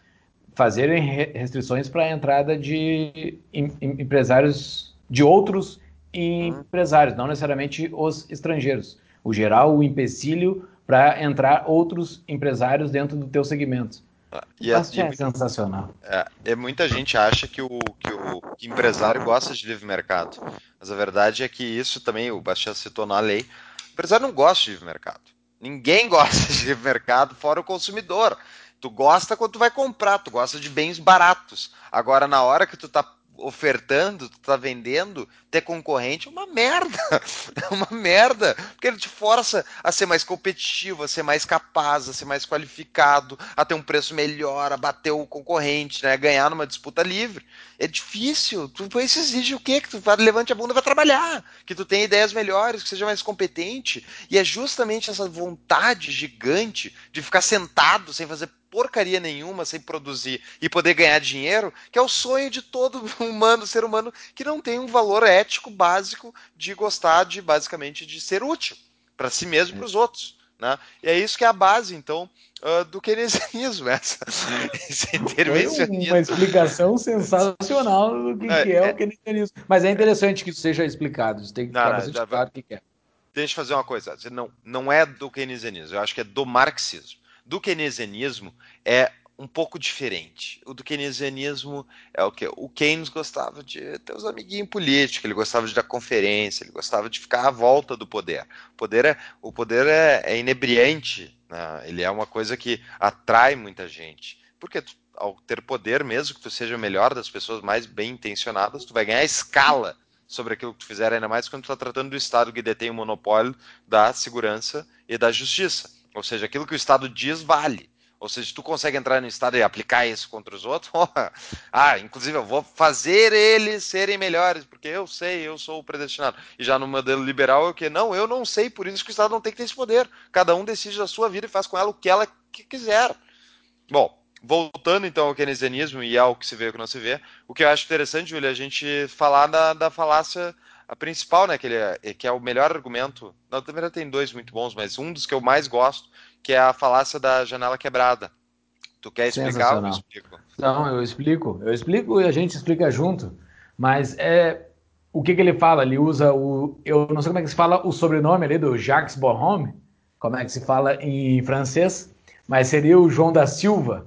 fazerem restrições para a entrada de em, em, empresários de outros uhum. empresários, não necessariamente os estrangeiros. O geral, o empecilho para entrar outros empresários dentro do teu segmento. Ah, e é, é sensacional. É, é, muita gente acha que o, que o que empresário gosta de livre mercado. Mas a verdade é que isso também, o Bastian citou na lei, o empresário não gosta de livre mercado. Ninguém [LAUGHS] gosta de livre mercado fora o consumidor. Tu gosta quando tu vai comprar, tu gosta de bens baratos. Agora, na hora que tu tá ofertando, tu tá vendendo, ter concorrente é uma merda. [LAUGHS] É uma merda. Porque ele te força a ser mais competitivo, a ser mais capaz, a ser mais qualificado, a ter um preço melhor, a bater o concorrente, né? A ganhar numa disputa livre. É difícil. Tu isso exige o quê? Que tu levante a bunda e vai trabalhar. Que tu tenha ideias melhores, que seja mais competente. E é justamente essa vontade gigante de ficar sentado sem fazer porcaria nenhuma sem produzir e poder ganhar dinheiro, que é o sonho de todo [LAUGHS] humano, ser humano, que não tem um valor ético básico de gostar de, basicamente, de ser útil para si mesmo e para os outros. Né? E é isso que é a base, então, uh, do keynesianismo, [LAUGHS] essa, esse intervencionismo. Uma explicação sensacional do que é, que é, é o keynesianismo. Mas é interessante que isso seja explicado, isso tem que ficar bastante claro o que é. Deixa eu fazer uma coisa, não, não é do keynesianismo, eu acho que é do marxismo do keynesianismo é um pouco diferente. O do keynesianismo é o que? O Keynes gostava de ter os amiguinhos políticos, ele gostava de dar conferência, ele gostava de ficar à volta do poder. O poder é, o poder é, é inebriante, né? ele é uma coisa que atrai muita gente. Porque tu, ao ter poder, mesmo que tu seja o melhor das pessoas mais bem intencionadas, tu vai ganhar escala sobre aquilo que tu fizer, ainda mais quando tu está tratando do Estado que detém o monopólio da segurança e da justiça. Ou seja, aquilo que o Estado diz vale. Ou seja, tu consegue entrar no Estado e aplicar isso contra os outros, [LAUGHS] ah, inclusive eu vou fazer eles serem melhores, porque eu sei, eu sou o predestinado. E já no modelo liberal é o que? Não, eu não sei, por isso que o Estado não tem que ter esse poder. Cada um decide da sua vida e faz com ela o que ela quiser. Bom, voltando então ao keynesianismo e ao que se vê e o que não se vê, o que eu acho interessante, Júlia, é a gente falar da, da falácia a principal, né, que, ele é, que é o melhor argumento. Na verdade tem dois muito bons, mas um dos que eu mais gosto, que é a falácia da janela quebrada. Tu quer explicar ou eu explico? Não, eu explico. Eu explico e a gente explica junto. Mas é o que, que ele fala? Ele usa o. Eu não sei como é que se fala o sobrenome ali do Jacques Bonhomme, como é que se fala em francês, mas seria o João da Silva.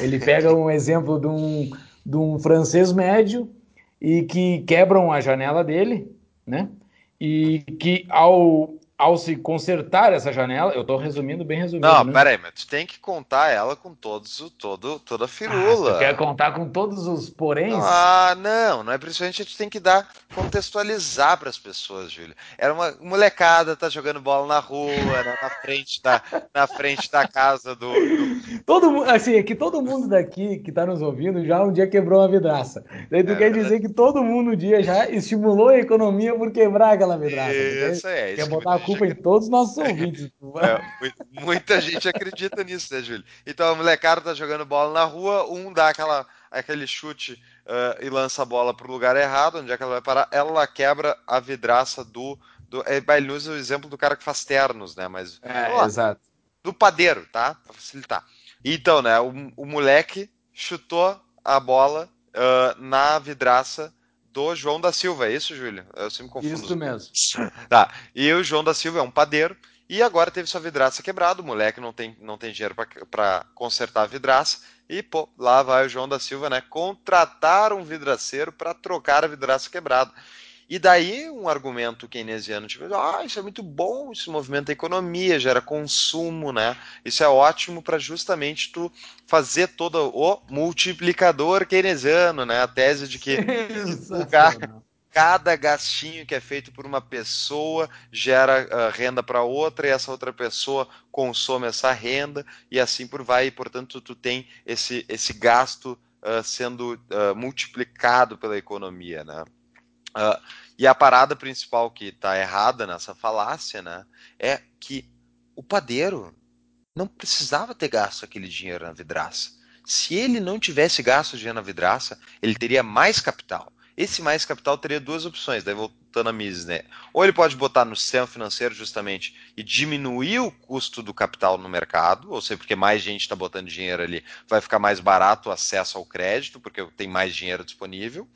Ele pega um exemplo de um, de um francês médio e que quebram a janela dele, né? E que ao ao se consertar essa janela, eu estou resumindo bem resumido. Não, né? peraí, mas tu tem que contar ela com todos o todo, toda a firula. Ah, tu quer contar com todos os poréns? Ah, não, não é principalmente a gente tem que dar, contextualizar para as pessoas, Júlio. Era uma molecada, tá jogando bola na rua, né, na frente da, na frente da casa do, do... Todo mundo, assim, é que todo mundo daqui que está nos ouvindo já um dia quebrou uma vidraça. Daí tu é, quer dizer que todo mundo um dia já estimulou a economia por quebrar aquela vidraça. Isso, é. Isso quer botar culpa em todos os nossos ouvintes. [LAUGHS] É, muita gente acredita nisso, né, Júlio? Então a molecada tá jogando bola na rua, um dá aquela, aquele chute uh, e lança a bola pro lugar errado, onde é que ela vai parar? Ela quebra a vidraça do. do é, ele usa o exemplo do cara que faz ternos, né? Mas. É, ó, exato. Do padeiro, tá? Pra facilitar. Então, né, o, o moleque chutou a bola uh, na vidraça do João da Silva, é isso, Júlio? Eu sempre confundo. Isso mesmo. [LAUGHS] Tá. E o João da Silva é um padeiro e agora teve sua vidraça quebrada. O moleque não tem, não tem dinheiro para consertar a vidraça. E, pô, lá vai o João da Silva, né? Contratar um vidraceiro para trocar a vidraça quebrada. E daí um argumento keynesiano, tipo, ah, isso é muito bom, isso movimenta a economia, gera consumo, né? Isso é ótimo para justamente tu fazer todo o multiplicador keynesiano, né? A tese de que [LAUGHS] cada gastinho que é feito por uma pessoa gera uh, renda para outra e essa outra pessoa consome essa renda e assim por vai. E, portanto, tu tem esse, esse gasto uh, sendo uh, multiplicado pela economia, né? Uh, e a parada principal que está errada nessa falácia, né, é que o padeiro não precisava ter gasto aquele dinheiro na vidraça. Se ele não tivesse gasto dinheiro na vidraça, ele teria mais capital. Esse mais capital teria duas opções, daí voltando a Mises, né? Ou ele pode botar no sistema financeiro justamente e diminuir o custo do capital no mercado, ou seja, porque mais gente está botando dinheiro ali, vai ficar mais barato o acesso ao crédito, porque tem mais dinheiro disponível.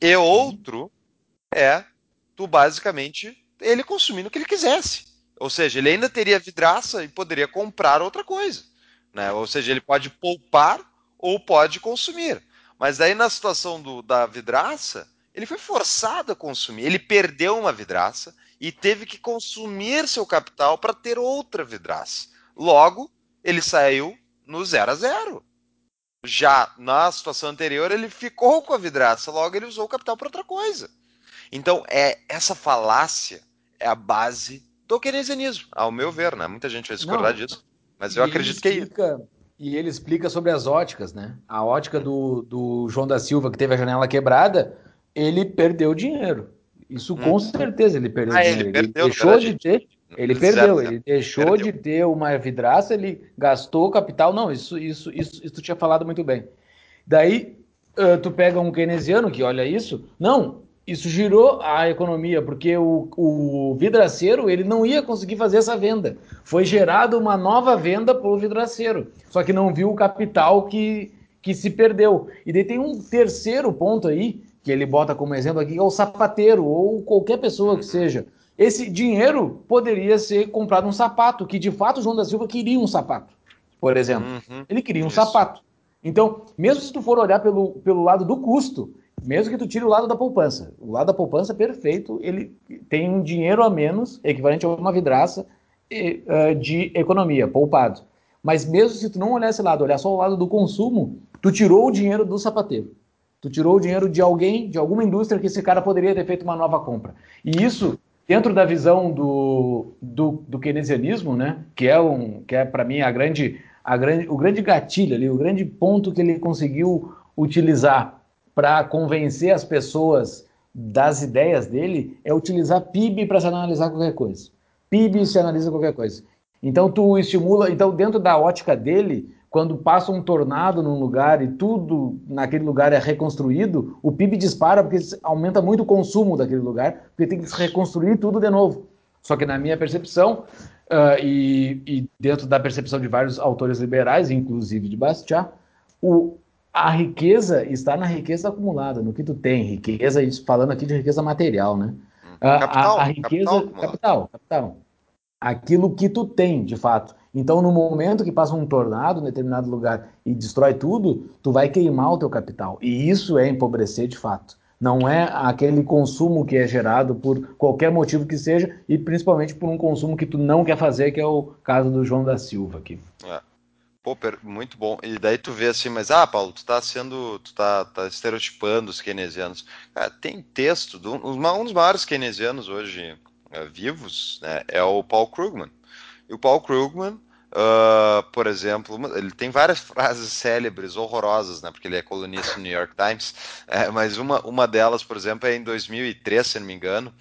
E outro é tu basicamente ele consumindo o que ele quisesse. Ou seja, ele ainda teria vidraça e poderia comprar outra coisa. Né? Ou seja, ele pode poupar ou pode consumir. Mas aí na situação do, da vidraça, ele foi forçado a consumir. Ele perdeu uma vidraça e teve que consumir seu capital para ter outra vidraça. Logo, ele saiu no zero a zero. Já na situação anterior, ele ficou com a vidraça, logo ele usou o capital para outra coisa. Então, é essa falácia é a base do keynesianismo, ao meu ver, né? Muita gente vai discordar Não, disso, mas eu acredito explica, que é isso. E ele explica sobre as óticas, né? A ótica do, do João da Silva, que teve a janela quebrada, ele perdeu dinheiro. Isso com hum. certeza ele perdeu ah, dinheiro. Ele, perdeu, ele deixou de ter. Ele perdeu, ele deixou perdeu. de ter uma vidraça, ele gastou capital. Não, isso, isso, isso, isso tu tinha falado muito bem. Daí, uh, tu pega um keynesiano que olha isso. Não, isso girou a economia, porque o, o vidraceiro ele não ia conseguir fazer essa venda. Foi gerada uma nova venda para o vidraceiro, só que não viu o capital que, que se perdeu. E daí tem um terceiro ponto aí, que ele bota como exemplo aqui, que é o sapateiro, ou qualquer pessoa que seja. Esse dinheiro poderia ser comprado um sapato, que de fato o João da Silva queria um sapato, por exemplo. Uhum, ele queria um isso. sapato. Então, mesmo se tu for olhar pelo, pelo lado do custo, mesmo que tu tire o lado da poupança. O lado da poupança, perfeito, ele tem um dinheiro a menos, equivalente a uma vidraça uh, de economia, poupado. Mas mesmo se tu não olhar esse lado, olhar só o lado do consumo, tu tirou o dinheiro do sapateiro. Tu tirou o dinheiro de alguém, de alguma indústria que esse cara poderia ter feito uma nova compra. E isso, dentro da visão do, do, do keynesianismo, né, que é, um, que é para mim a grande, a grande, o grande gatilho ali, o grande ponto que ele conseguiu utilizar para convencer as pessoas das ideias dele, é utilizar PIB para se analisar qualquer coisa. PIB se analisa qualquer coisa. Então tu estimula, então dentro da ótica dele, quando passa um tornado num lugar e tudo naquele lugar é reconstruído, o PIB dispara porque aumenta muito o consumo daquele lugar, porque tem que se reconstruir tudo de novo. Só que na minha percepção, uh, e, e, dentro da percepção de vários autores liberais, inclusive de Bastiat, o, a riqueza está na riqueza acumulada, no que tu tem, riqueza, falando aqui de riqueza material, né? Uh, capital, a, a, riqueza, capital, capital, capital. Aquilo que tu tem, de fato. Então, no momento que passa um tornado em determinado lugar e destrói tudo, tu vai queimar o teu capital. E isso é empobrecer de fato. Não é aquele consumo que é gerado por qualquer motivo que seja e principalmente por um consumo que tu não quer fazer, que é o caso do João da Silva aqui. É. Pô, muito bom. E daí tu vê assim, mas ah, Paulo, tu tá sendo, tu tá, tá estereotipando os keynesianos. Cara, tem texto, do, um dos maiores keynesianos hoje é, vivos, né, é o Paul Krugman. E o Paul Krugman, uh, por exemplo, ele tem várias [LAUGHS] frases célebres, horrorosas, né? Porque ele é colunista do New York Times. É, [LAUGHS] mas uma, uma delas, por exemplo, é em 2003, se não me engano,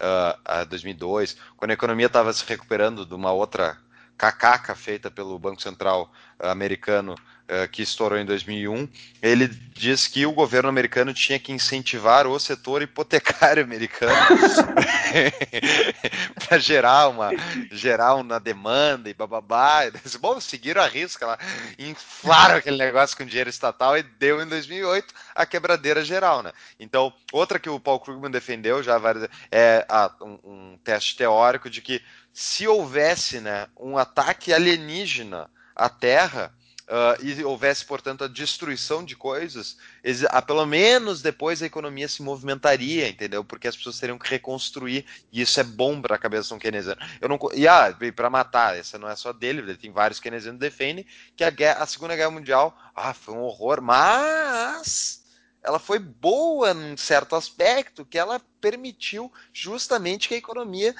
uh, 2002, quando a economia estava se recuperando de uma outra cacaca feita pelo Banco Central americano eh, que estourou em 2001, ele diz que o governo americano tinha que incentivar o setor hipotecário [LAUGHS] americano [LAUGHS] para gerar uma gerar uma demanda e bababá. Bom, seguiram a risca lá, inflaram aquele negócio com dinheiro estatal e deu em 2008 a quebradeira geral, né? Então, outra que o Paul Krugman defendeu já várias, é um, um teste teórico de que se houvesse né, um ataque alienígena à Terra, uh, e houvesse, portanto, a destruição de coisas, ah, pelo menos depois a economia se movimentaria, entendeu? Porque as pessoas teriam que reconstruir, e isso é bom para a cabeça de um keynesiano. Eu não, e ah, para matar, essa não é só dele, ele tem vários keynesianos que defendem que a, guerra, a Segunda Guerra Mundial ah, foi um horror, mas ela foi boa num certo aspecto que ela permitiu justamente que a economia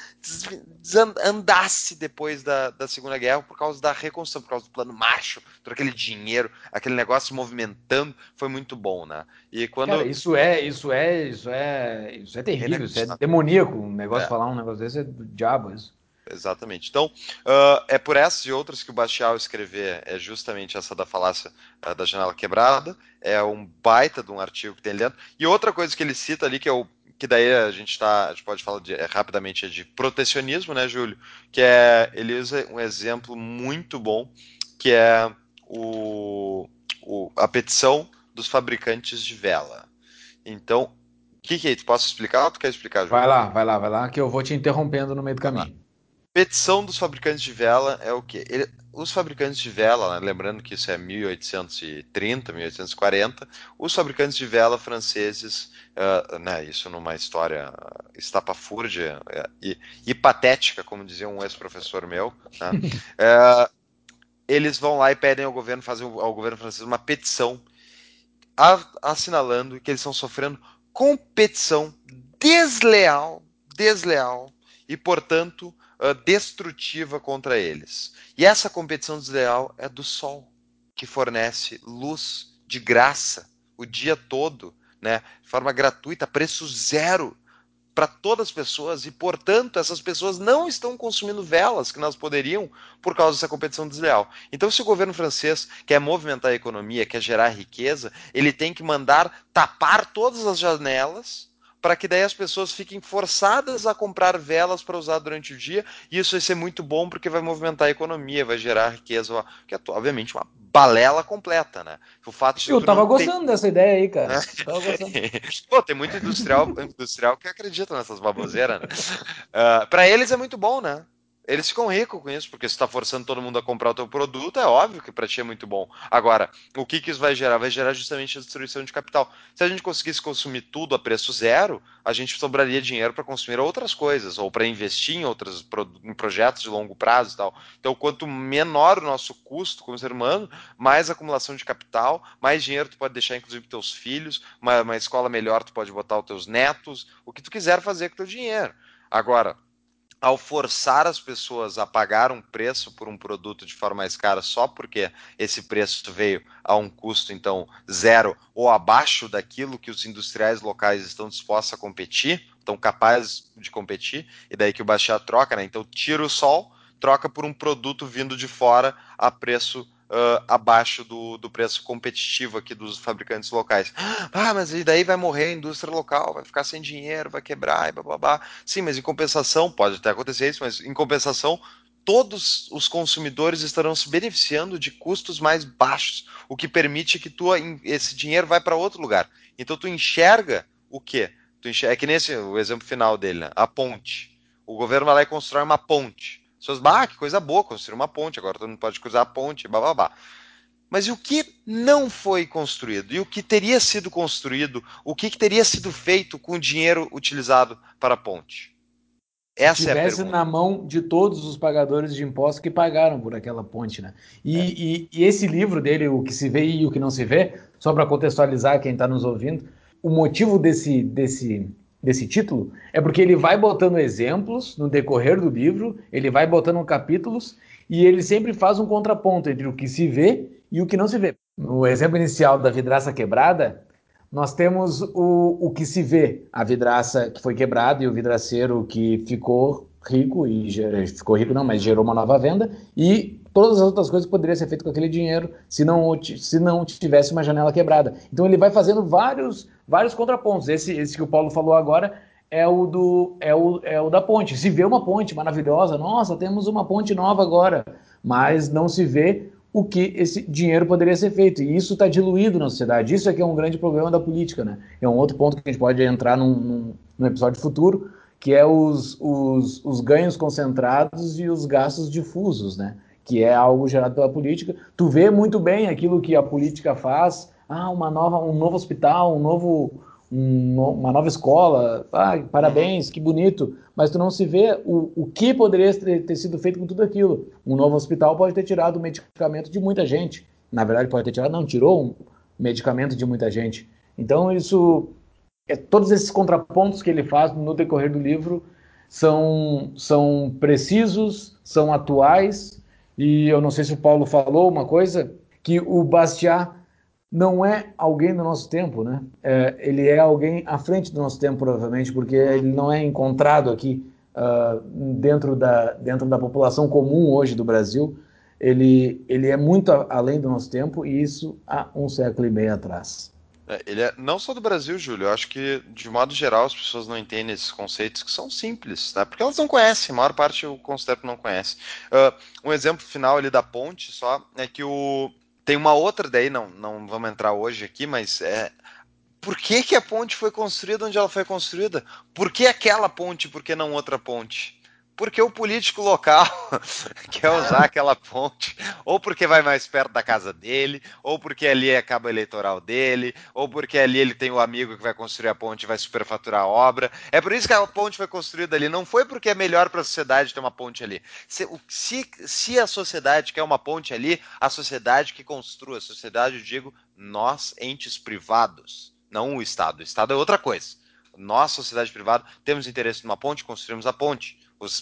andasse depois da, da Segunda Guerra por causa da reconstrução, por causa do plano Marshall, todo aquele dinheiro, aquele negócio movimentando, foi muito bom, né? E quando Cara, isso é, isso é, isso é, isso é terrível, isso é demoníaco, um negócio é. falar um negócio desse é do diabo isso. Exatamente. Então, uh, é por essas e outras que o Bastial escrever é justamente essa da falácia uh, da janela quebrada. É um baita de um artigo que tem dentro. E outra coisa que ele cita ali, que é o que daí a gente tá, a gente pode falar de, é, rapidamente é de protecionismo, né, Júlio? Que é ele usa um exemplo muito bom, que é o, o a petição dos fabricantes de vela. Então, o que, que é? Tu posso explicar ou tu quer explicar, Júlio? Vai lá, vai lá, vai lá, que eu vou te interrompendo no meio do caminho. Petição dos fabricantes de vela é o quê? Ele, os fabricantes de vela, né, lembrando que isso é 1830, 1840, os fabricantes de vela franceses, uh, né, isso numa história estapafúrdia uh, e, e, patética, como dizia um ex-professor meu, né, uh, [LAUGHS] eles vão lá e pedem ao governo fazer ao governo francês uma petição assinalando que eles estão sofrendo competição desleal, desleal e, portanto, uh, destrutiva contra eles. E essa competição desleal é do Sol, que fornece luz de graça o dia todo, né, de forma gratuita, preço zero para todas as pessoas e, portanto, essas pessoas não estão consumindo velas que nós poderiam por causa dessa competição desleal. Então, se o governo francês quer movimentar a economia, quer gerar riqueza, ele tem que mandar tapar todas as janelas para que daí as pessoas fiquem forçadas a comprar velas para usar durante o dia, e isso vai ser muito bom porque vai movimentar a economia, vai gerar riqueza, que é obviamente uma balela completa, né? O fato de Eu tava gostando dessa ideia aí, cara. É. [LAUGHS] Pô, tem muito industrial, industrial que acredita nessas baboseiras, né? Uh, para eles é muito bom, né? Eles ficam ricos com isso, porque se está forçando todo mundo a comprar o teu produto, é óbvio que para ti é muito bom. Agora, o que, que isso vai gerar? Vai gerar justamente a destruição de capital. Se a gente conseguisse consumir tudo a preço zero, a gente sobraria dinheiro para consumir outras coisas, ou para investir em outros em projetos de longo prazo e tal. Então, quanto menor o nosso custo como ser humano, mais acumulação de capital, mais dinheiro tu pode deixar, inclusive, teus filhos, uma, uma escola melhor tu pode botar os teus netos, o que tu quiser fazer com o teu dinheiro. Agora, ao forçar as pessoas a pagar um preço por um produto de forma mais cara só porque esse preço veio a um custo então zero ou abaixo daquilo que os industriais locais estão dispostos a competir, estão capazes de competir, e daí que o Baixar troca, né? Então tira o sol, troca por um produto vindo de fora a preço uh, abaixo do, do preço competitivo aqui dos fabricantes locais. Ah, mas e daí vai morrer a indústria local, vai ficar sem dinheiro, vai quebrar e blá. Sim, mas em compensação, pode até acontecer isso, mas em compensação, todos os consumidores estarão se beneficiando de custos mais baixos, o que permite que tu, esse dinheiro vai para outro lugar. Então tu enxerga o quê? Tu enxerga, é que nesse o exemplo final dele, né? a ponte. O governo vai lá e constrói uma ponte pessoas, bah, que coisa boa, construir uma ponte, agora todo mundo pode cruzar a ponte, blá. Mas e o que não foi construído? E o que teria sido construído? O que, que teria sido feito com o dinheiro utilizado para a ponte? Essa tivesse é a pergunta. na mão de todos os pagadores de impostos que pagaram por aquela ponte, né? E, é. e, e esse livro dele, o que se vê e o que não se vê, só para contextualizar quem está nos ouvindo, o motivo desse, desse, desse título é porque ele vai botando exemplos no decorrer do livro, ele vai botando capítulos e ele sempre faz um contraponto entre o que se vê e o que não se vê. No exemplo inicial da vidraça quebrada, nós temos o, o que se vê, a vidraça que foi quebrada e o vidraceiro que ficou rico e ficou rico não, mas gerou uma nova venda e todas as outras coisas poderiam ser feitas com aquele dinheiro se não, se não tivesse uma janela quebrada. Então ele vai fazendo vários, vários contrapontos. Esse, esse que o Paulo falou agora é o, do, é, o, é o da ponte. Se vê uma ponte maravilhosa, nossa, temos uma ponte nova agora, mas não se vê o que esse dinheiro poderia ser feito. E isso está diluído na sociedade. Isso é que é um grande problema da política. Né? É um outro ponto que a gente pode entrar num, num, num episódio futuro, que é os, os, os ganhos concentrados e os gastos difusos, né? Que é algo gerado pela política. Tu vê muito bem aquilo que a política faz. Ah, uma nova, um novo hospital, um novo, um, uma nova escola. Ah, parabéns, que bonito. Mas tu não se vê o, o que poderia ter, sido feito com tudo aquilo. Um novo hospital pode ter tirado o medicamento de muita gente. Na verdade, pode ter tirado, não, tirou um medicamento de muita gente. Então, isso, é, todos esses contrapontos que ele faz no decorrer do livro são, são precisos, são atuais e eu não sei se o Paulo falou uma coisa, que o Bastiat não é alguém do nosso tempo, né? É, ele é alguém à frente do nosso tempo, provavelmente, porque ele não é encontrado aqui uh, dentro, da, dentro da população comum hoje do Brasil. Ele, ele é muito além do nosso tempo, e isso há um século e meio atrás. É, ele é não só do Brasil, Júlio. Eu acho que, de modo geral, as pessoas não entendem esses conceitos que são simples, né? Porque elas não conhecem, a maior parte eu considero que não conhece. Uh, um exemplo final ali da ponte só é que o. Tem uma outra daí, não, não vamos entrar hoje aqui, mas é. Por que, que a ponte foi construída onde ela foi construída? Por que aquela ponte, por que não outra ponte? Porque o político local [LAUGHS] quer usar aquela ponte, ou porque vai mais perto da casa dele, ou porque ali é cabo eleitoral dele, ou porque ali ele tem o amigo que vai construir a ponte e vai superfaturar a obra. É por isso que a ponte foi construída ali. Não foi porque é melhor para a sociedade ter uma ponte ali. Se, se, se a sociedade quer uma ponte ali, a sociedade que construa, a sociedade, eu digo, nós, entes privados, não o Estado. O Estado é outra coisa. Nós, sociedade privada, temos interesse numa ponte, construímos a ponte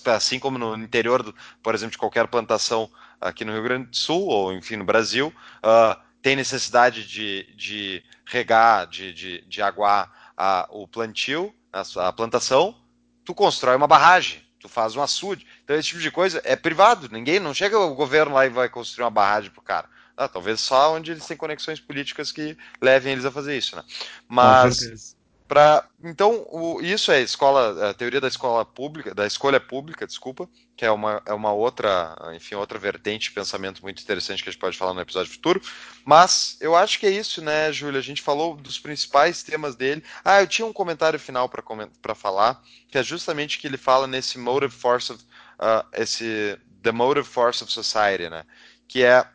assim como no interior, do, por exemplo, de qualquer plantação aqui no Rio Grande do Sul, ou enfim no Brasil, uh, tem necessidade de, de regar, de, de, de aguar a, o plantio, a, a, plantação, tu constrói uma barragem, tu faz um açude. Então esse tipo de coisa é privado, ninguém, não chega o governo lá e vai construir uma barragem pro cara. Ah, talvez só onde eles têm conexões políticas que levem eles a fazer isso, né? Mas para então o, isso é escola a teoria da escola pública da escolha pública desculpa que é uma, é uma outra enfim outra vertente de pensamento muito interessante que a gente pode falar no episódio futuro mas eu acho que é isso né Júlia a gente falou dos principais temas dele ah eu tinha um comentário final para falar que é justamente que ele fala nesse motive force of uh, esse The Motive Force of Society, né? Que é,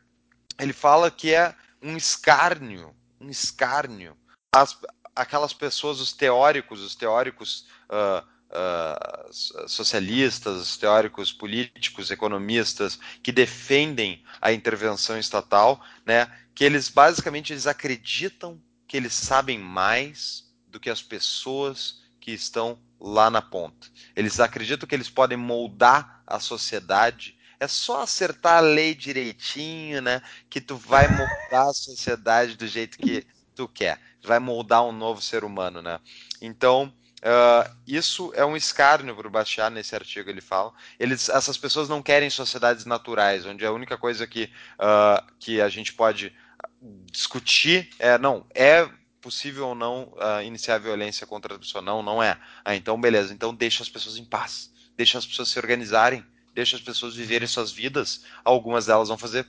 ele fala que é um escárnio, um escárnio. As, aquelas pessoas, os teóricos, os teóricos uh, uh, socialistas, os teóricos políticos, economistas que defendem a intervenção estatal, né? Que eles basicamente eles acreditam que eles sabem mais do que as pessoas que estão lá na ponta. Eles acreditam que eles podem moldar a sociedade. É só acertar a lei direitinho, né? Que tu vai moldar a sociedade do jeito que tu quer. Vai moldar um novo ser humano, né? Então, Uh, isso é um escárnio para o Bastiat nesse artigo ele fala. Eles, essas pessoas não querem sociedades naturais, onde a única coisa que, uh, que a gente pode discutir é não é possível ou não uh, iniciar violência contra a pessoa. Não, não é. Ah, então beleza. Então deixa as pessoas em paz. Deixa as pessoas se organizarem. Deixa as pessoas viverem suas vidas. Algumas delas vão fazer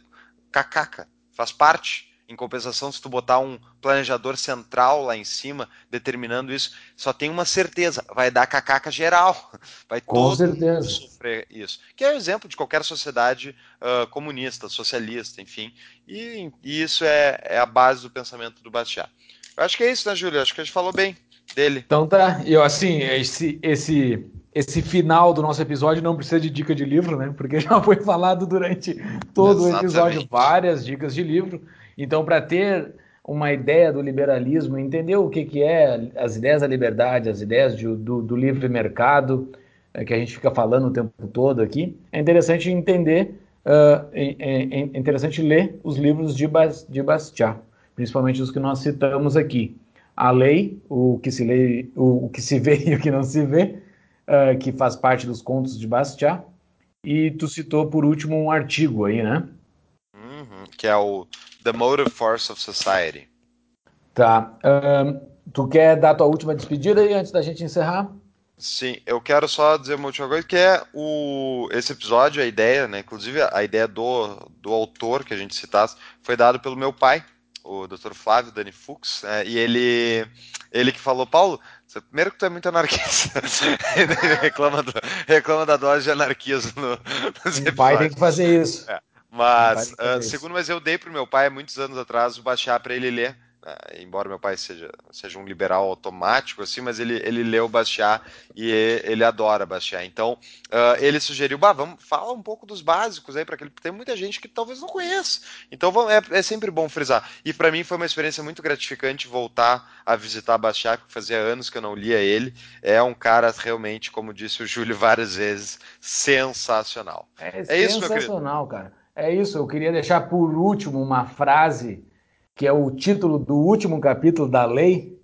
cacaca. Faz parte. Em compensação, se tu botar um planejador central lá em cima, determinando isso, só tem uma certeza, vai dar cacaca geral. [LAUGHS] Vai Com todo certeza. sofrer isso. Que é o exemplo de qualquer sociedade uh, comunista, socialista, enfim. E, e isso é, é, a base do pensamento do Bastiat. Eu acho que é isso, né, Júlio? Acho que a gente falou bem dele. Então tá. E assim, esse, esse, esse final do nosso episódio não precisa de dica de livro, né? Porque [LAUGHS] já foi falado durante todo Exatamente. o episódio várias dicas de livro. Então, para ter uma ideia do liberalismo, entender o que, que é as ideias da liberdade, as ideias de, do, do, livre mercado, é, que a gente fica falando o tempo todo aqui, é interessante entender, uh, é, é, interessante ler os livros de, Bas, de Bastiat principalmente os que nós citamos aqui. A lei, o que se lê, o, o que se vê [LAUGHS] e o que não se vê, uh, que faz parte dos contos de Bastiat. E tu citou por último um artigo aí, né? Uhum, que é o The Motive Force of Society. Tá. Uh, tu quer dar tua última despedida aí antes da gente encerrar? Sim, eu quero só dizer uma última coisa, que é o, esse episódio, a ideia, né? Inclusive a ideia do, do autor que a gente citasse, foi dado pelo meu pai, o Dr. Flávio Dani Fux, é, e ele, ele que falou, Paulo, primeiro que tu é muito anarquista, [LAUGHS] ele reclama, do, reclama da dose de anarquismo no, nos O pai tem que fazer isso. É, mas, uh, segundo, mas eu dei pro meu pai, muitos anos atrás, baixar para ele ler, né? embora meu pai seja, seja um liberal automático, assim, mas ele, ele leu Bastiat e ele adora Bastiat. Então, uh, ele sugeriu, bah, vamos falar um pouco dos básicos aí, para que tem muita gente que talvez não conheça. Então, vamos, é, é sempre bom frisar. E para mim foi uma experiência muito gratificante voltar a visitar Bastiat, porque fazia anos que eu não lia ele. É um cara realmente, como disse o Júlio várias vezes, sensacional. É, é isso, sensacional, cara. É isso, eu queria deixar por último uma frase que é o título do último capítulo da lei,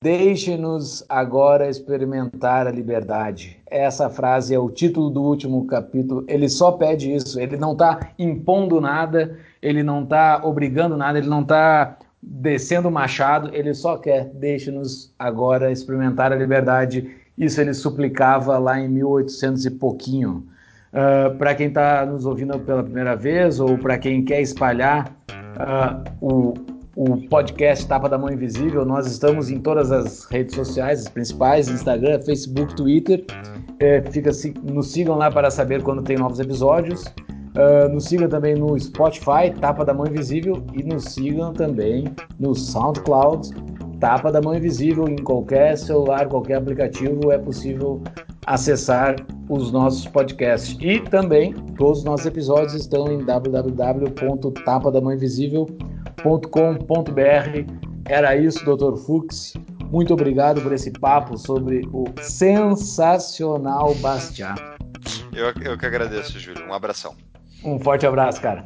Deixe-nos agora experimentar a liberdade. Essa frase é o título do último capítulo. Ele só pede isso. Ele não está impondo nada, ele não está obrigando nada, ele não está descendo o machado. Ele só quer deixe-nos agora experimentar a liberdade. Isso ele suplicava lá em 1800 e pouquinho. Uh, para quem está nos ouvindo pela primeira vez ou para quem quer espalhar uh, o o podcast Tapa da Mão Invisível. Nós estamos em todas as redes sociais, as principais, Instagram, Facebook, Twitter. É, fica, nos sigam lá para saber quando tem novos episódios. Uh, nos sigam também no Spotify, Tapa da Mão Invisível, e nos sigam também no SoundCloud, Tapa da Mão Invisível. Em qualquer celular, qualquer aplicativo, é possível acessar os nossos podcasts. E também todos os nossos episódios estão em www.tapadamãoinvisível.com www.ecoagro.com.br. Era isso, Dr. Fux. Muito obrigado por esse papo sobre o sensacional Bastiat. Eu, eu que agradeço, Júlio. Um abração. Um forte abraço, cara.